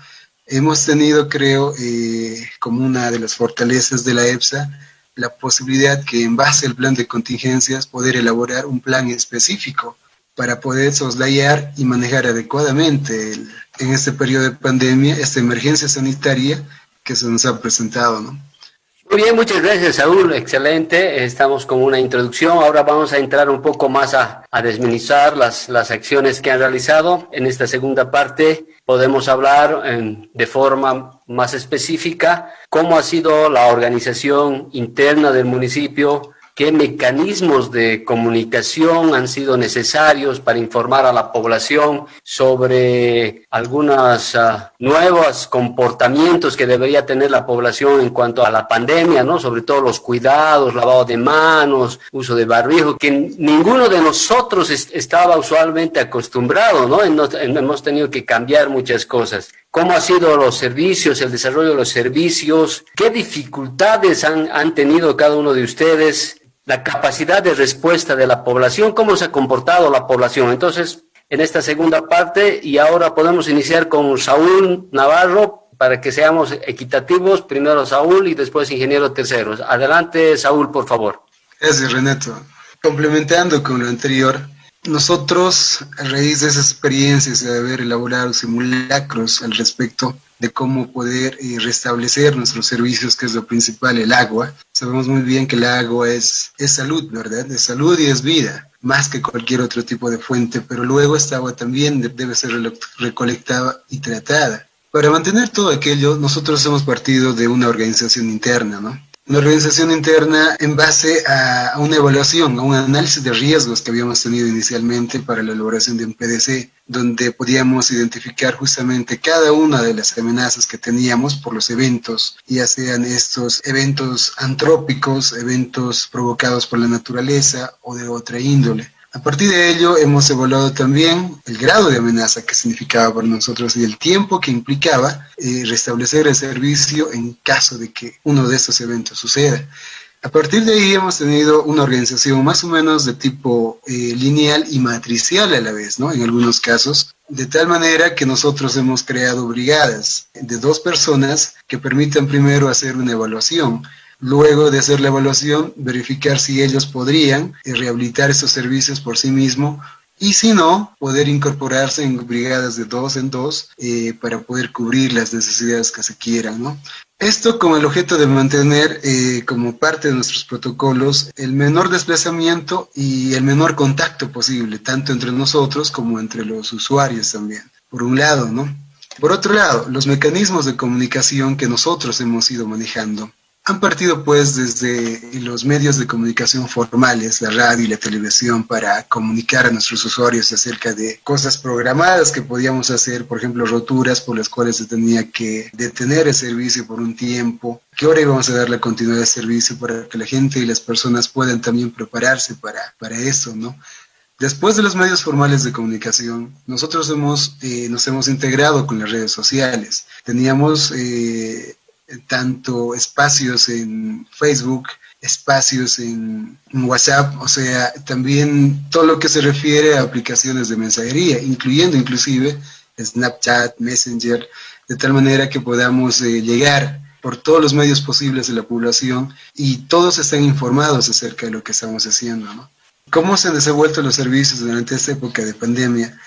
hemos tenido, creo, eh, como una de las fortalezas de la EPSA, la posibilidad que en base al plan de contingencias poder elaborar un plan específico para poder soslayar y manejar adecuadamente en este periodo de pandemia esta emergencia sanitaria que se nos ha presentado, ¿no? Muy bien, muchas gracias Saúl, excelente. Estamos con una introducción. Ahora vamos a entrar un poco más a, a desminizar las, las acciones que han realizado. En esta segunda parte podemos hablar en, de forma más específica cómo ha sido la organización interna del municipio, qué mecanismos de comunicación han sido necesarios para informar a la población sobre algunos uh, nuevos comportamientos que debería tener la población en cuanto a la pandemia, ¿no? Sobre todo los cuidados, lavado de manos, uso de barbijo, que ninguno de nosotros est estaba usualmente acostumbrado, ¿no? Hemos tenido que cambiar muchas cosas cómo han sido los servicios, el desarrollo de los servicios, qué dificultades han, han, tenido cada uno de ustedes la capacidad de respuesta de la población, cómo se ha comportado la población. Entonces, en esta segunda parte, y ahora podemos iniciar con Saúl Navarro para que seamos equitativos, primero Saúl y después ingeniero terceros. Adelante, Saúl, por favor. Gracias, Renato. Complementando con lo anterior, nosotros, a raíz de esas experiencias de haber elaborado simulacros al respecto, de cómo poder eh, restablecer nuestros servicios, que es lo principal, el agua. Sabemos muy bien que el agua es, es salud, ¿verdad? Es salud y es vida, más que cualquier otro tipo de fuente, pero luego esta agua también debe ser recolectada y tratada. Para mantener todo aquello, nosotros hemos partido de una organización interna, ¿no? Una organización interna en base a, una evaluación, a un análisis de riesgos que habíamos tenido inicialmente para la elaboración de un PDC, donde podíamos identificar justamente cada una de las amenazas que teníamos por los eventos, ya sean estos eventos antrópicos, eventos provocados por la naturaleza o de otra índole. A partir de ello hemos evaluado también el grado de amenaza que significaba para nosotros y el tiempo que implicaba eh, restablecer el servicio en caso de que uno de estos eventos suceda. A partir de ahí hemos tenido una organización más o menos de tipo eh, lineal y matricial a la vez, ¿no? En algunos casos, de tal manera que nosotros hemos creado brigadas de dos personas que permitan primero hacer una evaluación Luego de hacer la evaluación, verificar si ellos podrían eh, rehabilitar estos servicios por sí mismos y si no, poder incorporarse en brigadas de dos en dos eh, para poder cubrir las necesidades que se quieran, ¿no? Esto con el objeto de mantener eh, como parte de nuestros protocolos el menor desplazamiento y el menor contacto posible, tanto entre nosotros como entre los usuarios también, por un lado, ¿no? Por otro lado, los mecanismos de comunicación que nosotros hemos ido manejando han partido pues desde los medios de comunicación formales, la radio y la televisión, para comunicar a nuestros usuarios acerca de cosas programadas que podíamos hacer, por ejemplo, roturas por las cuales se tenía que detener el servicio por un tiempo, qué hora íbamos a dar la continuidad de servicio para que la gente y las personas puedan también prepararse para, para eso, ¿no? Después de los medios formales de comunicación, nosotros hemos, eh, nos hemos integrado con las redes sociales. Teníamos eh, tanto espacios en Facebook, espacios en, WhatsApp, o sea, también todo lo que se refiere a aplicaciones de mensajería, incluyendo inclusive Snapchat, Messenger, de tal manera que podamos eh, llegar por todos los medios posibles de la población y todos estén informados acerca de lo que estamos haciendo. ¿no? ¿Cómo se han desenvuelto los servicios durante esta época de pandemia?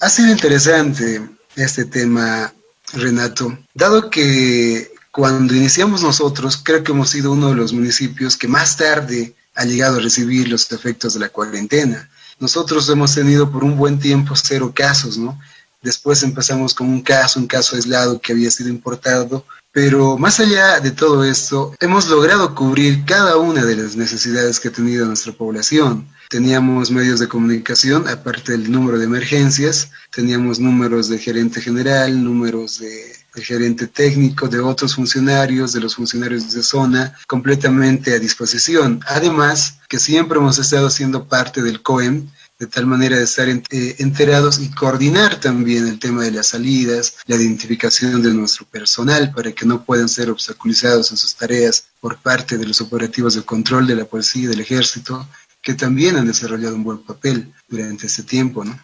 Ha sido interesante este tema, Renato, dado que cuando iniciamos nosotros, creo que hemos sido uno de los municipios que más tarde ha llegado a recibir los efectos de la cuarentena. Nosotros hemos tenido por un buen tiempo cero casos, ¿no? Después empezamos con un caso, un caso aislado que había sido importado, pero más allá de todo esto, hemos logrado cubrir cada una de las necesidades que ha tenido nuestra población. Teníamos medios de comunicación, aparte del número de emergencias, teníamos números de gerente general, números de, de gerente técnico, de otros funcionarios, de los funcionarios de zona, completamente a disposición. Además, que siempre hemos estado siendo parte del COEM, de tal manera de estar eh, enterados y coordinar también el tema de las salidas, la identificación de nuestro personal para que no puedan ser obstaculizados en sus tareas por parte de los operativos de control de la policía y del ejército, que también han desarrollado un buen papel durante este tiempo, ¿no?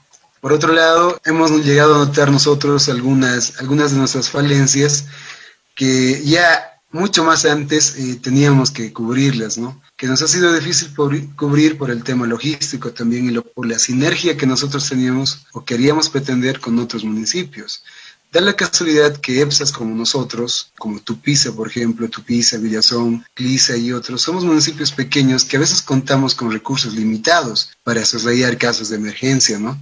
Por otro lado, hemos llegado a notar nosotros algunas, algunas de nuestras falencias que ya mucho más antes eh, teníamos que cubrirlas, ¿no? Que nos ha sido difícil cubrir por el tema logístico también y por la sinergia que nosotros teníamos o queríamos pretender con otros municipios. Da la casualidad que EPSAS como nosotros, como Tupiza, por ejemplo, Tupiza, Villazón, Clisa y otros, somos municipios pequeños que a veces contamos con recursos limitados para soslayar casos de emergencia, ¿no?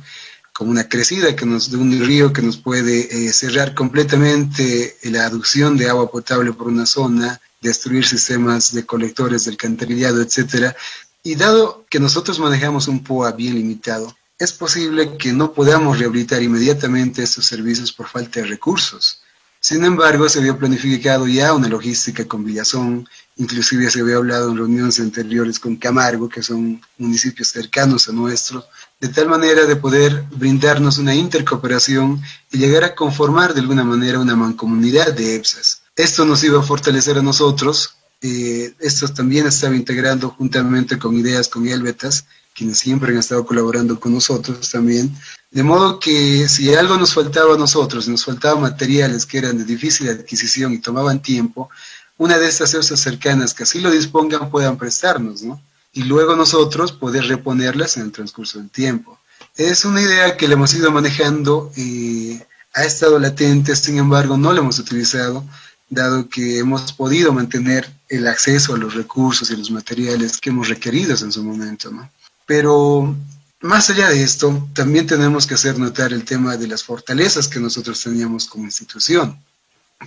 Como una crecida que nos, de un río que nos puede eh, cerrar completamente la aducción de agua potable por una zona, destruir sistemas de colectores del alcantarillado, etcétera. Y dado que nosotros manejamos un POA bien limitado, es posible que no podamos rehabilitar inmediatamente estos servicios por falta de recursos. Sin embargo, se había planificado ya una logística con Villazón, inclusive se había hablado en reuniones anteriores con Camargo, que son municipios cercanos a nuestro, de tal manera de poder brindarnos una intercooperación y llegar a conformar de alguna manera una mancomunidad de EPSAS. Esto nos iba a fortalecer a nosotros, eh, esto también estaba integrando juntamente con ideas con Elbetas, quienes siempre han estado colaborando con nosotros también, de modo que si algo nos faltaba a nosotros, nos faltaban materiales que eran de difícil adquisición y tomaban tiempo, una de estas EPSAS cercanas que así lo dispongan puedan prestarnos, ¿no? y luego nosotros poder reponerlas en el transcurso del tiempo. Es una idea que le hemos ido manejando, y ha estado latente, sin embargo no la hemos utilizado, dado que hemos podido mantener el acceso a los recursos y los materiales que hemos requerido en su momento. ¿no? Pero más allá de esto, también tenemos que hacer notar el tema de las fortalezas que nosotros teníamos como institución.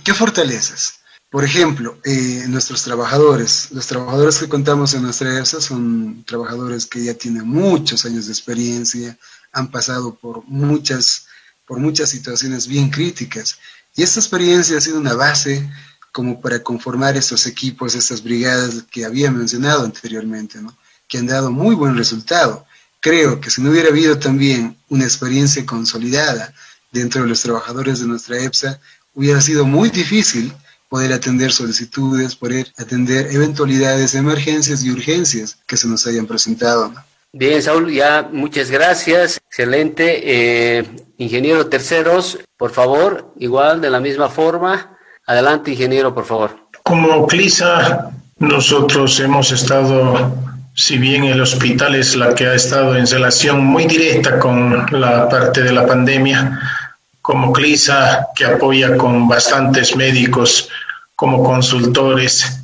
¿Qué fortalezas? Por ejemplo, eh, nuestros trabajadores, los trabajadores que contamos en nuestra ERSA son trabajadores que ya tienen muchos años de experiencia, han pasado por muchas, por muchas situaciones bien críticas. Y esta experiencia ha sido una base como para conformar estos equipos, estas brigadas que había mencionado anteriormente, que han dado muy buen resultado. Creo que si no hubiera habido también una experiencia consolidada dentro de los trabajadores de nuestra EPSA, hubiera sido muy difícil poder atender solicitudes, poder atender eventualidades, emergencias y urgencias que se nos hayan presentado. Bien, Saúl, ya muchas gracias. Excelente. Eh, ingeniero Terceros, por favor, igual de la misma forma. Adelante, ingeniero, por favor. Como CLISA, nosotros hemos estado, si bien el hospital es la que ha estado en relación muy directa con la parte de la pandemia, como CLISA, que apoya con bastantes médicos como consultores,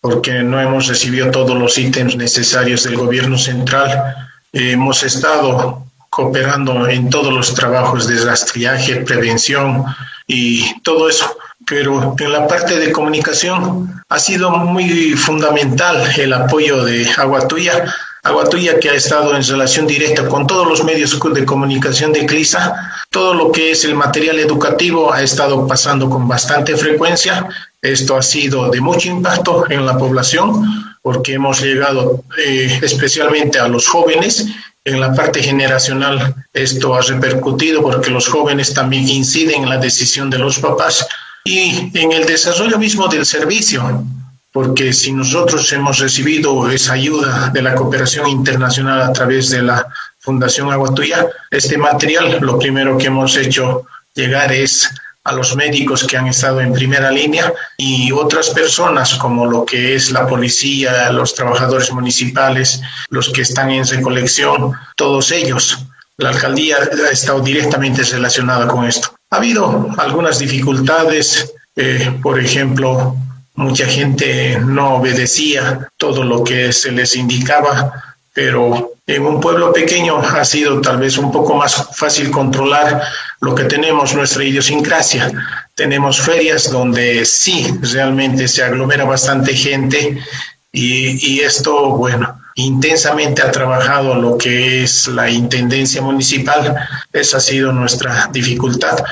porque no hemos recibido todos los ítems necesarios del gobierno central. hemos estado cooperando en todos los trabajos de rastriaje, prevención y todo eso. Pero en la parte de comunicación ha sido muy fundamental el apoyo de Agua Tuya Aguatuya, que ha estado en relación directa con todos los medios de comunicación de CLISA, todo lo que es el material educativo ha estado pasando con bastante frecuencia. Esto ha sido de mucho impacto en la población porque hemos llegado eh, especialmente a los jóvenes. En la parte generacional esto ha repercutido porque los jóvenes también inciden en la decisión de los papás y en el desarrollo mismo del servicio porque si nosotros hemos recibido esa ayuda de la cooperación internacional a través de la Fundación Agua Tuya, este material lo primero que hemos hecho llegar es a los médicos que han estado en primera línea y otras personas como lo que es la policía, los trabajadores municipales, los que están en recolección, todos ellos. La alcaldía ha estado directamente relacionada con esto. Ha habido algunas dificultades, eh, por ejemplo, mucha gente no obedecía todo lo que se les indicaba, pero en un pueblo pequeño ha sido tal vez un poco más fácil controlar lo que tenemos, nuestra idiosincrasia. Tenemos ferias donde sí, realmente se aglomera bastante gente y, y esto, bueno, intensamente ha trabajado lo que es la Intendencia Municipal. Esa ha sido nuestra dificultad,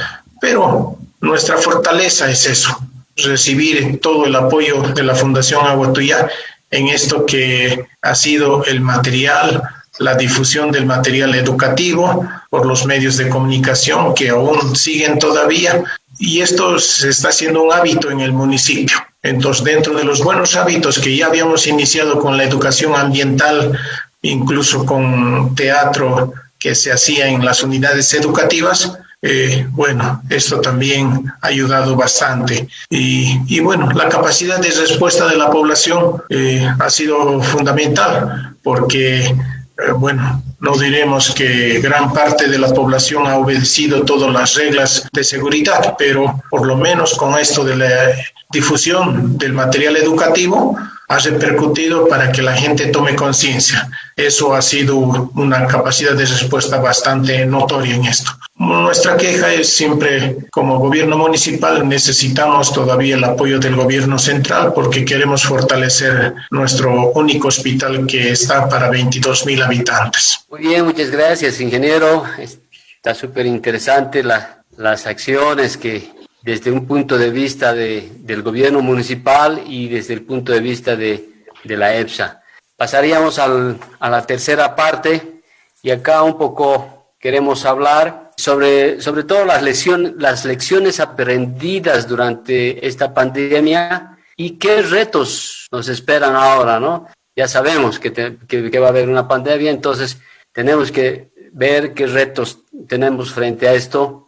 pero nuestra fortaleza es eso, recibir todo el apoyo de la Fundación Agua Tuya en esto que ha sido el material, la difusión del material educativo por los medios de comunicación que aún siguen todavía y esto se está haciendo un hábito en el municipio. Entonces, dentro de los buenos hábitos que ya habíamos iniciado con la educación ambiental, incluso con teatro que se hacía en las unidades educativas, eh, bueno, esto también ha ayudado bastante. Y, bueno, la capacidad de respuesta de la población eh, ha sido fundamental porque, eh, bueno, no diremos que gran parte de la población ha obedecido todas las reglas de seguridad, pero por lo menos con esto de la difusión del material educativo, ha repercutido para que la gente tome conciencia. Eso ha sido una capacidad de respuesta bastante notoria en esto. Nuestra queja es siempre, como gobierno municipal, necesitamos todavía el apoyo del gobierno central porque queremos fortalecer nuestro único hospital que está para 22 mil habitantes. Muy bien, muchas gracias, ingeniero. Está súper interesante las acciones que desde un punto de vista de, del gobierno municipal y desde el punto de vista de, de la EPSA. Pasaríamos al, a la tercera parte y acá un poco queremos hablar sobre, sobre todo las, lecciones, las lecciones aprendidas durante esta pandemia y qué retos nos esperan ahora, ¿no? Ya sabemos que, que, que va a haber una pandemia, entonces tenemos que ver qué retos tenemos frente a esto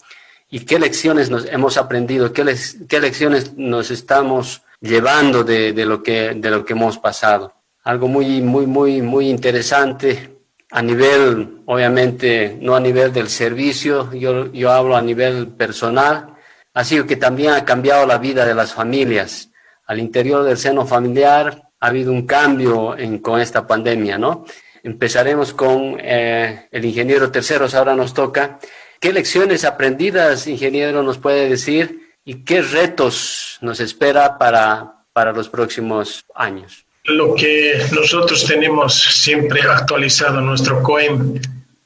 y qué lecciones nos hemos aprendido, qué, qué lecciones nos estamos llevando de, de, lo que, de lo que hemos pasado. Algo muy, muy, muy, muy interesante a nivel, obviamente, no a nivel del servicio, yo, yo hablo a nivel personal, ha sido que también ha cambiado la vida de las familias. Al interior del seno familiar ha habido un cambio con esta pandemia, ¿no? Empezaremos con eh, el ingeniero Terceros, ahora nos toca. ¿Qué lecciones aprendidas, ingeniero, nos puede decir y qué retos nos espera para, para los próximos años? Lo que nosotros tenemos siempre actualizado nuestro COEM,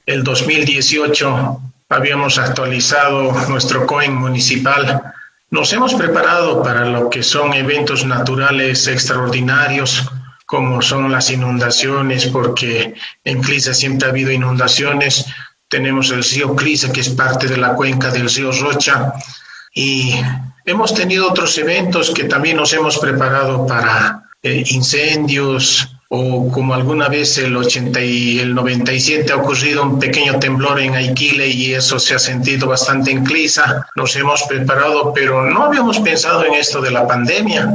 el 2018 habíamos actualizado nuestro COEM municipal. Nos hemos preparado para lo que son eventos naturales extraordinarios, como son las inundaciones, porque en Clisa siempre ha habido inundaciones, tenemos el río Crisa, que es parte de la cuenca del río Rocha, y hemos tenido otros eventos que también nos hemos preparado para eh, incendios o como alguna vez el 80 y el 97 ha ocurrido un pequeño temblor en Aikile y eso se ha sentido bastante en Clisa. Nos hemos preparado, pero no habíamos pensado en esto de la pandemia.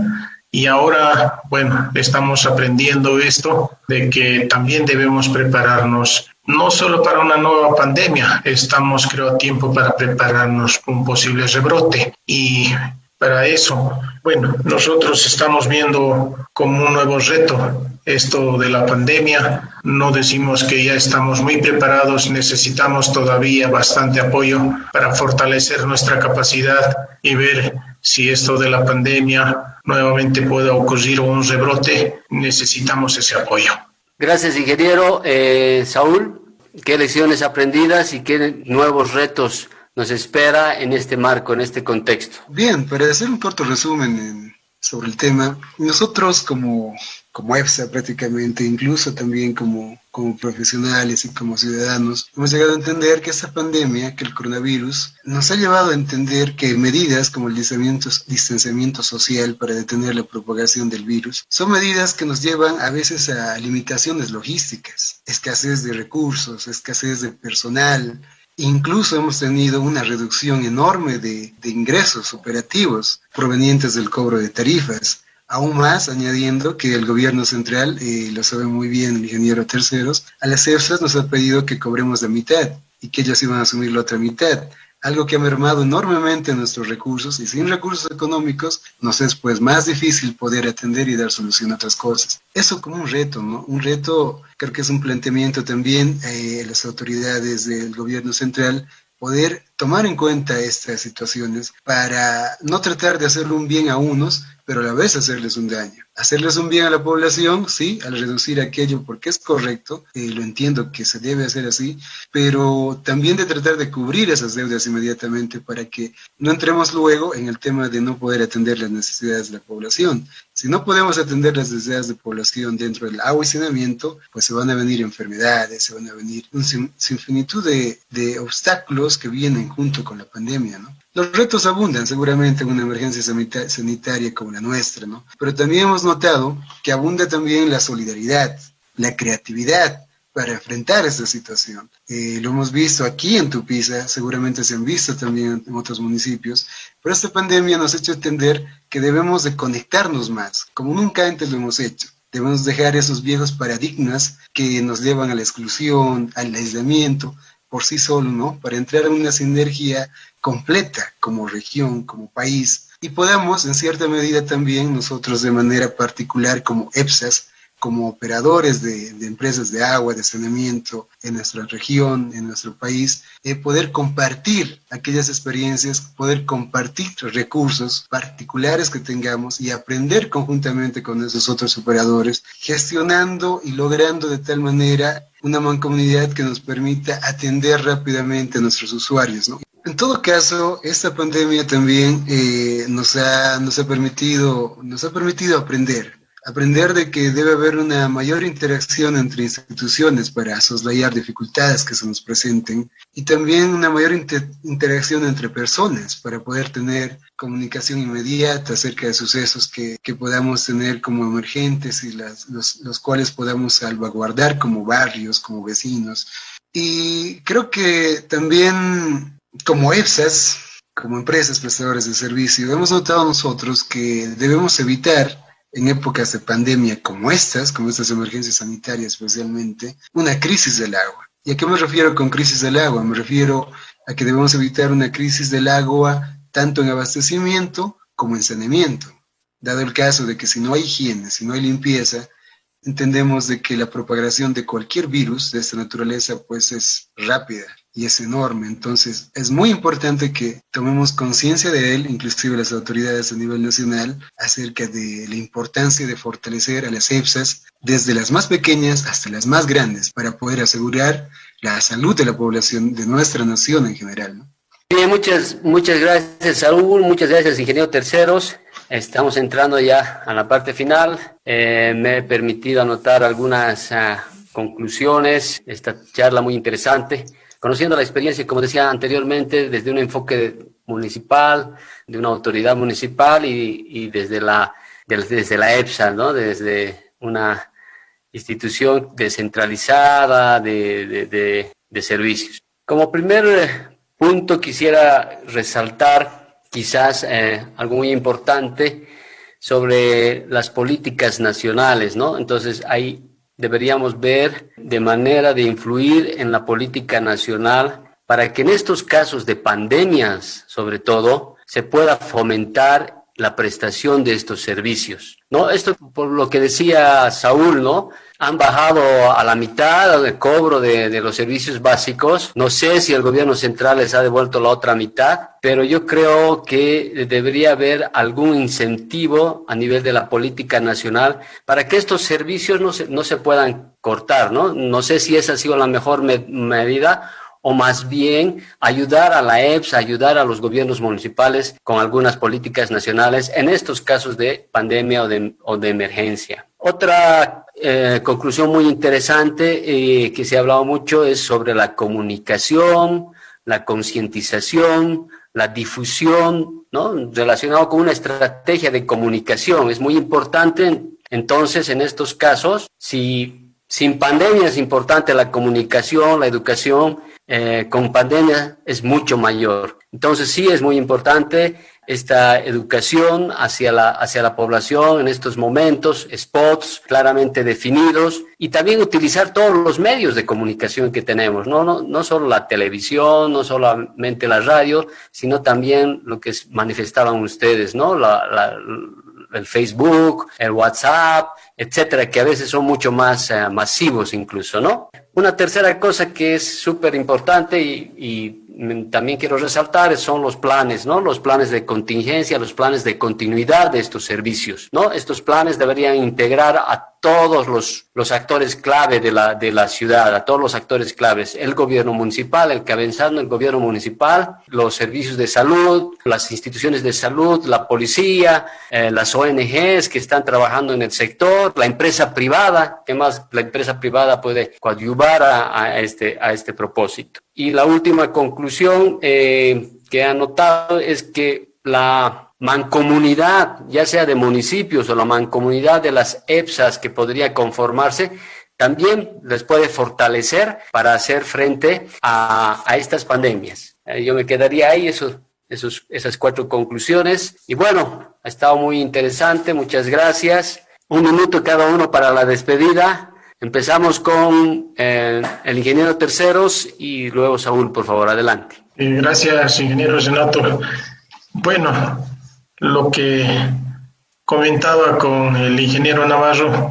Y ahora, bueno, estamos aprendiendo esto de que también debemos prepararnos no solo para una nueva pandemia, estamos creo a tiempo para prepararnos un posible rebrote y para eso, bueno, nosotros estamos viendo como un nuevo reto esto de la pandemia. No decimos que ya estamos muy preparados, necesitamos todavía bastante apoyo para fortalecer nuestra capacidad y ver si esto de la pandemia nuevamente puede ocurrir un rebrote. Necesitamos ese apoyo. Gracias, ingeniero. Eh, Saúl, ¿qué lecciones aprendidas y qué nuevos retos nos espera en este marco, en este contexto? Bien, para hacer un corto resumen sobre el tema, nosotros como como EFSA prácticamente, incluso también como, como profesionales y como ciudadanos, hemos llegado a entender que esta pandemia, que el coronavirus, nos ha llevado a entender que medidas como el distanciamiento, social para detener la propagación del virus son medidas que nos llevan a veces a limitaciones logísticas, escasez de recursos, escasez de personal, Incluso hemos tenido una reducción enorme de, de, ingresos operativos provenientes del cobro de tarifas. Aún más, añadiendo que el gobierno central, eh, lo sabe muy bien el ingeniero Terceros, a las EFSAs nos ha pedido que cobremos la mitad y que ellos iban a asumir la otra mitad, algo que ha mermado enormemente nuestros recursos y sin recursos económicos nos es pues más difícil poder atender y dar solución a otras cosas. Eso como un reto, ¿no? Un reto, creo que es un planteamiento también eh, las autoridades del gobierno central poder tomar en cuenta estas situaciones para no tratar de hacerle un bien a unos, pero a la vez hacerles un daño. Hacerles un bien a la población, sí, al reducir aquello porque es correcto, eh, lo entiendo que se debe hacer así, pero también de tratar de cubrir esas deudas inmediatamente para que no entremos luego en el tema de no poder atender las necesidades de la población. Si no podemos atender las necesidades de población dentro del agua y saneamiento, pues se van a venir enfermedades, se van a venir un sin, infinitud de, de obstáculos que vienen junto con la pandemia, ¿no? Los retos abundan seguramente en una emergencia sanitaria como la nuestra, ¿no? Pero también hemos notado que abunda también la solidaridad, la creatividad para enfrentar esta situación. Eh, lo hemos visto aquí en Tupiza, seguramente se han visto también en otros municipios, pero esta pandemia nos ha hecho entender que debemos de conectarnos más, como nunca antes lo hemos hecho. Debemos dejar esos viejos paradigmas que nos llevan a la exclusión, al aislamiento, por sí solo, ¿no? Para entrar en una sinergia completa como región, como país, y podamos en cierta medida también nosotros de manera particular como EPSAS, como operadores de, empresas de agua, de saneamiento en nuestra región, en nuestro país, eh, poder compartir aquellas experiencias, poder compartir recursos particulares que tengamos y aprender conjuntamente con esos otros operadores, gestionando y logrando de tal manera una mancomunidad que nos permita atender rápidamente a nuestros usuarios. ¿no? Todo caso, esta pandemia también eh, nos, ha, nos, ha permitido, nos ha permitido aprender, aprender de que debe haber una mayor interacción entre instituciones para soslayar dificultades que se nos presenten y también una mayor interacción entre personas para poder tener comunicación inmediata acerca de sucesos que, que podamos tener como emergentes y las, los, los cuales podamos salvaguardar como barrios, como vecinos. Y creo que también como EPSAS, como empresas prestadoras de servicio, hemos notado nosotros que debemos evitar en épocas de pandemia como estas, como estas emergencias sanitarias especialmente, una crisis del agua. ¿Y a qué me refiero con crisis del agua? Me refiero a que debemos evitar una crisis del agua tanto en abastecimiento como en saneamiento, dado el caso de que si no hay higiene, si no hay limpieza, entendemos de que la propagación de cualquier virus de esta naturaleza pues es rápida y es enorme. Entonces es muy importante que tomemos conciencia de él, inclusive las autoridades a nivel nacional, acerca de la importancia de fortalecer a las EFSAs desde las más pequeñas hasta las más grandes para poder asegurar la salud de la población de nuestra nación en general. Bien, muchas, muchas gracias Saúl, muchas gracias ingeniero Terceros. Estamos entrando ya a la parte final. Eh, me he permitido anotar algunas uh, conclusiones, esta charla muy interesante, conociendo la experiencia, como decía anteriormente, desde un enfoque municipal, de una autoridad municipal y, desde, la, EPSA, ¿no? desde una institución descentralizada de, servicios. Como primer punto quisiera resaltar quizás eh, algo muy importante sobre las políticas nacionales, ¿no? Entonces ahí deberíamos ver de manera de influir en la política nacional para que en estos casos de pandemias, sobre todo, se pueda fomentar la prestación de estos servicios. ¿no? Esto por lo que decía Saúl, ¿no? Han bajado a la mitad el cobro de, los servicios básicos. No sé si el gobierno central les ha devuelto la otra mitad, pero yo creo que debería haber algún incentivo a nivel de la política nacional para que estos servicios no se, no se puedan cortar, ¿no? No sé si esa ha sido la mejor me medida o más bien ayudar a la EPS, ayudar a los gobiernos municipales con algunas políticas nacionales en estos casos de pandemia o de, o de emergencia. Otra eh, conclusión muy interesante eh, que se ha hablado mucho es sobre la comunicación, la concientización, la difusión, ¿no? Relacionado con una estrategia de comunicación. Es muy importante, entonces, en estos casos, si sin pandemia es importante la comunicación, la educación, eh, con pandemia es mucho mayor. Entonces sí es muy importante esta educación hacia la, hacia la población en estos momentos, spots claramente definidos y también utilizar todos los medios de comunicación que tenemos, no, no, no solo la televisión, no solamente la radio, sino también lo que manifestaban ustedes, ¿no? La, el Facebook, el WhatsApp, etcétera, que a veces son mucho más eh, masivos incluso, ¿no? Una tercera cosa que es súper importante y, y también quiero resaltar son los planes, ¿no? Los planes de contingencia, los planes de continuidad de estos servicios, ¿no? Estos planes deberían integrar a todos los, los actores clave de la, de la ciudad, a todos los actores claves, el gobierno municipal, el cabezando el gobierno municipal, los servicios de salud, las instituciones de salud, la policía, eh, las ONGs que están trabajando en el sector, la empresa privada, que más la empresa privada puede coadyuvar a este, a este propósito. Y la última conclusión eh, que he anotado es que la mancomunidad, ya sea de municipios o la mancomunidad de las EPSAS que podría conformarse, también les puede fortalecer para hacer frente a, estas pandemias. Eh, yo me quedaría ahí, esos, esas cuatro conclusiones. Y bueno, ha estado muy interesante, muchas gracias. Un minuto cada uno para la despedida. Empezamos con eh, el ingeniero Terceros y luego Saúl, por favor, adelante. Eh, gracias, ingeniero Renato. Bueno, lo que comentaba con el ingeniero Navarro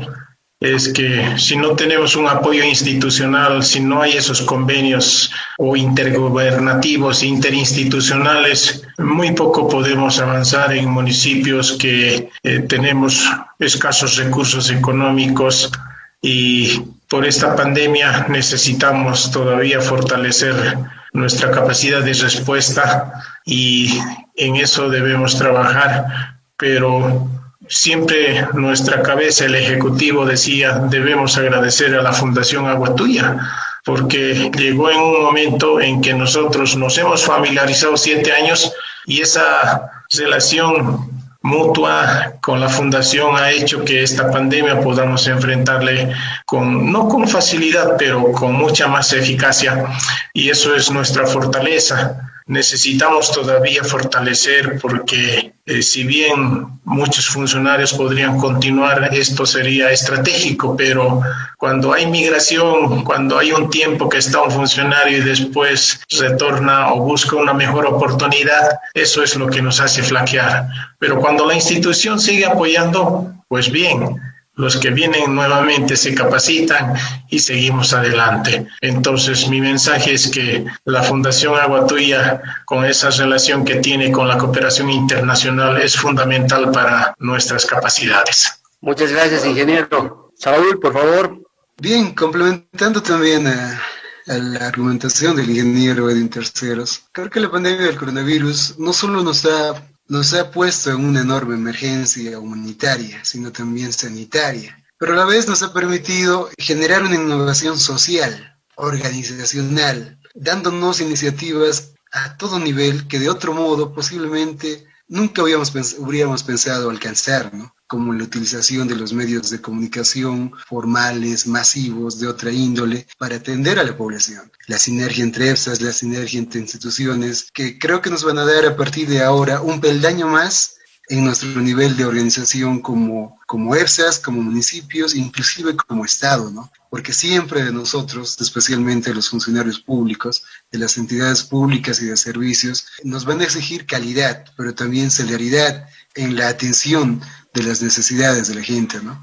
es que si no tenemos un apoyo institucional, si no hay esos convenios o intergobernativos, interinstitucionales, muy poco podemos avanzar en municipios que eh, tenemos escasos recursos económicos y por esta pandemia necesitamos todavía fortalecer nuestra capacidad de respuesta y en eso debemos trabajar, pero siempre nuestra cabeza, el Ejecutivo decía, debemos agradecer a la Fundación Agua Tuya, porque llegó en un momento en que nosotros nos hemos familiarizado siete años y esa relación mutua con la fundación ha hecho que esta pandemia podamos enfrentarle con no con facilidad, pero con mucha más eficacia. Y eso es nuestra fortaleza necesitamos todavía fortalecer porque eh, si bien muchos funcionarios podrían continuar, esto sería estratégico, pero cuando hay migración, cuando hay un tiempo que está un funcionario y después retorna o busca una mejor oportunidad, eso es lo que nos hace flaquear. Pero cuando la institución sigue apoyando, pues bien, los que vienen nuevamente se capacitan y seguimos adelante. Entonces, mi mensaje es que la Fundación Agua Tuya, con esa relación que tiene con la cooperación internacional, es fundamental para nuestras capacidades. Muchas gracias, ingeniero. Saúl, por favor. Bien, complementando también a, a la argumentación del ingeniero Edwin Terceros, creo que la pandemia del coronavirus no solo nos ha nos ha puesto en una enorme emergencia humanitaria, sino también sanitaria, pero a la vez nos ha permitido generar una innovación social, organizacional, dándonos iniciativas a todo nivel que de otro modo posiblemente nunca habíamos, habríamos pensado alcanzar, ¿no? Como la utilización de los medios de comunicación formales, masivos, de otra índole, para atender a la población. La sinergia entre EFSAS, la sinergia entre instituciones, que creo que nos van a dar a partir de ahora un peldaño más en nuestro nivel de organización como, como EFSAS, como municipios, inclusive como Estado, ¿no? Porque siempre de nosotros, especialmente los funcionarios públicos, de las entidades públicas y de servicios, nos van a exigir calidad, pero también celeridad en la atención de las necesidades de la gente, ¿no?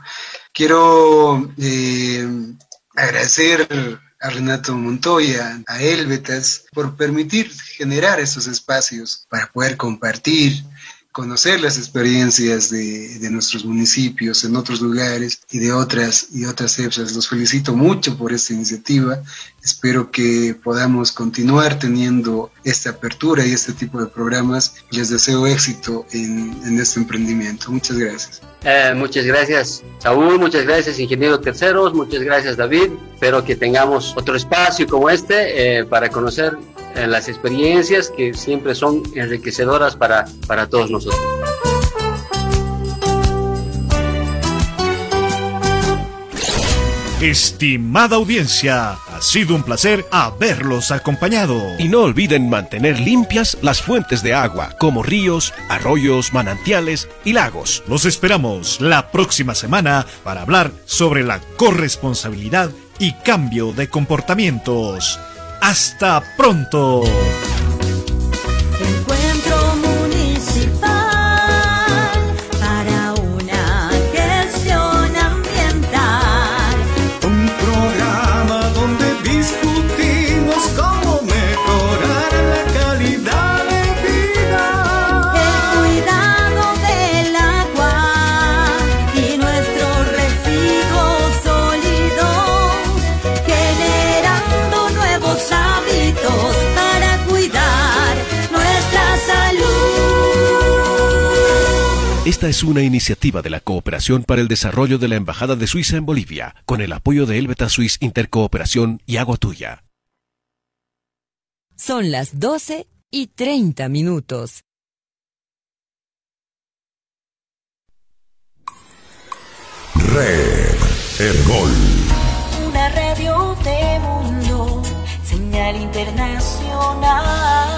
Quiero eh, agradecer a Renato Montoya, a Elvetas, por permitir generar estos espacios para poder compartir, conocer las experiencias de, de, nuestros municipios en otros lugares y de otras y otras EPSAs. Los felicito mucho por esta iniciativa. Espero que podamos continuar teniendo esta apertura y este tipo de programas. Les deseo éxito en, en este emprendimiento. Muchas gracias. Eh, muchas gracias, Saúl. Muchas gracias, ingeniero Terceros. Muchas gracias, David. Espero que tengamos otro espacio como este eh, para conocer eh, las experiencias que siempre son enriquecedoras para, para todos nosotros. Estimada audiencia, ha sido un placer haberlos acompañado. Y no olviden mantener limpias las fuentes de agua, como ríos, arroyos, manantiales y lagos. Los esperamos la próxima semana para hablar sobre la corresponsabilidad y cambio de comportamientos. Hasta pronto. Esta es una iniciativa de la Cooperación para el Desarrollo de la Embajada de Suiza en Bolivia, con el apoyo de Helveta Suisse Intercooperación y Agua Tuya. Son las 12 y 30 minutos. Red Ergol. Una radio de mundo, señal internacional.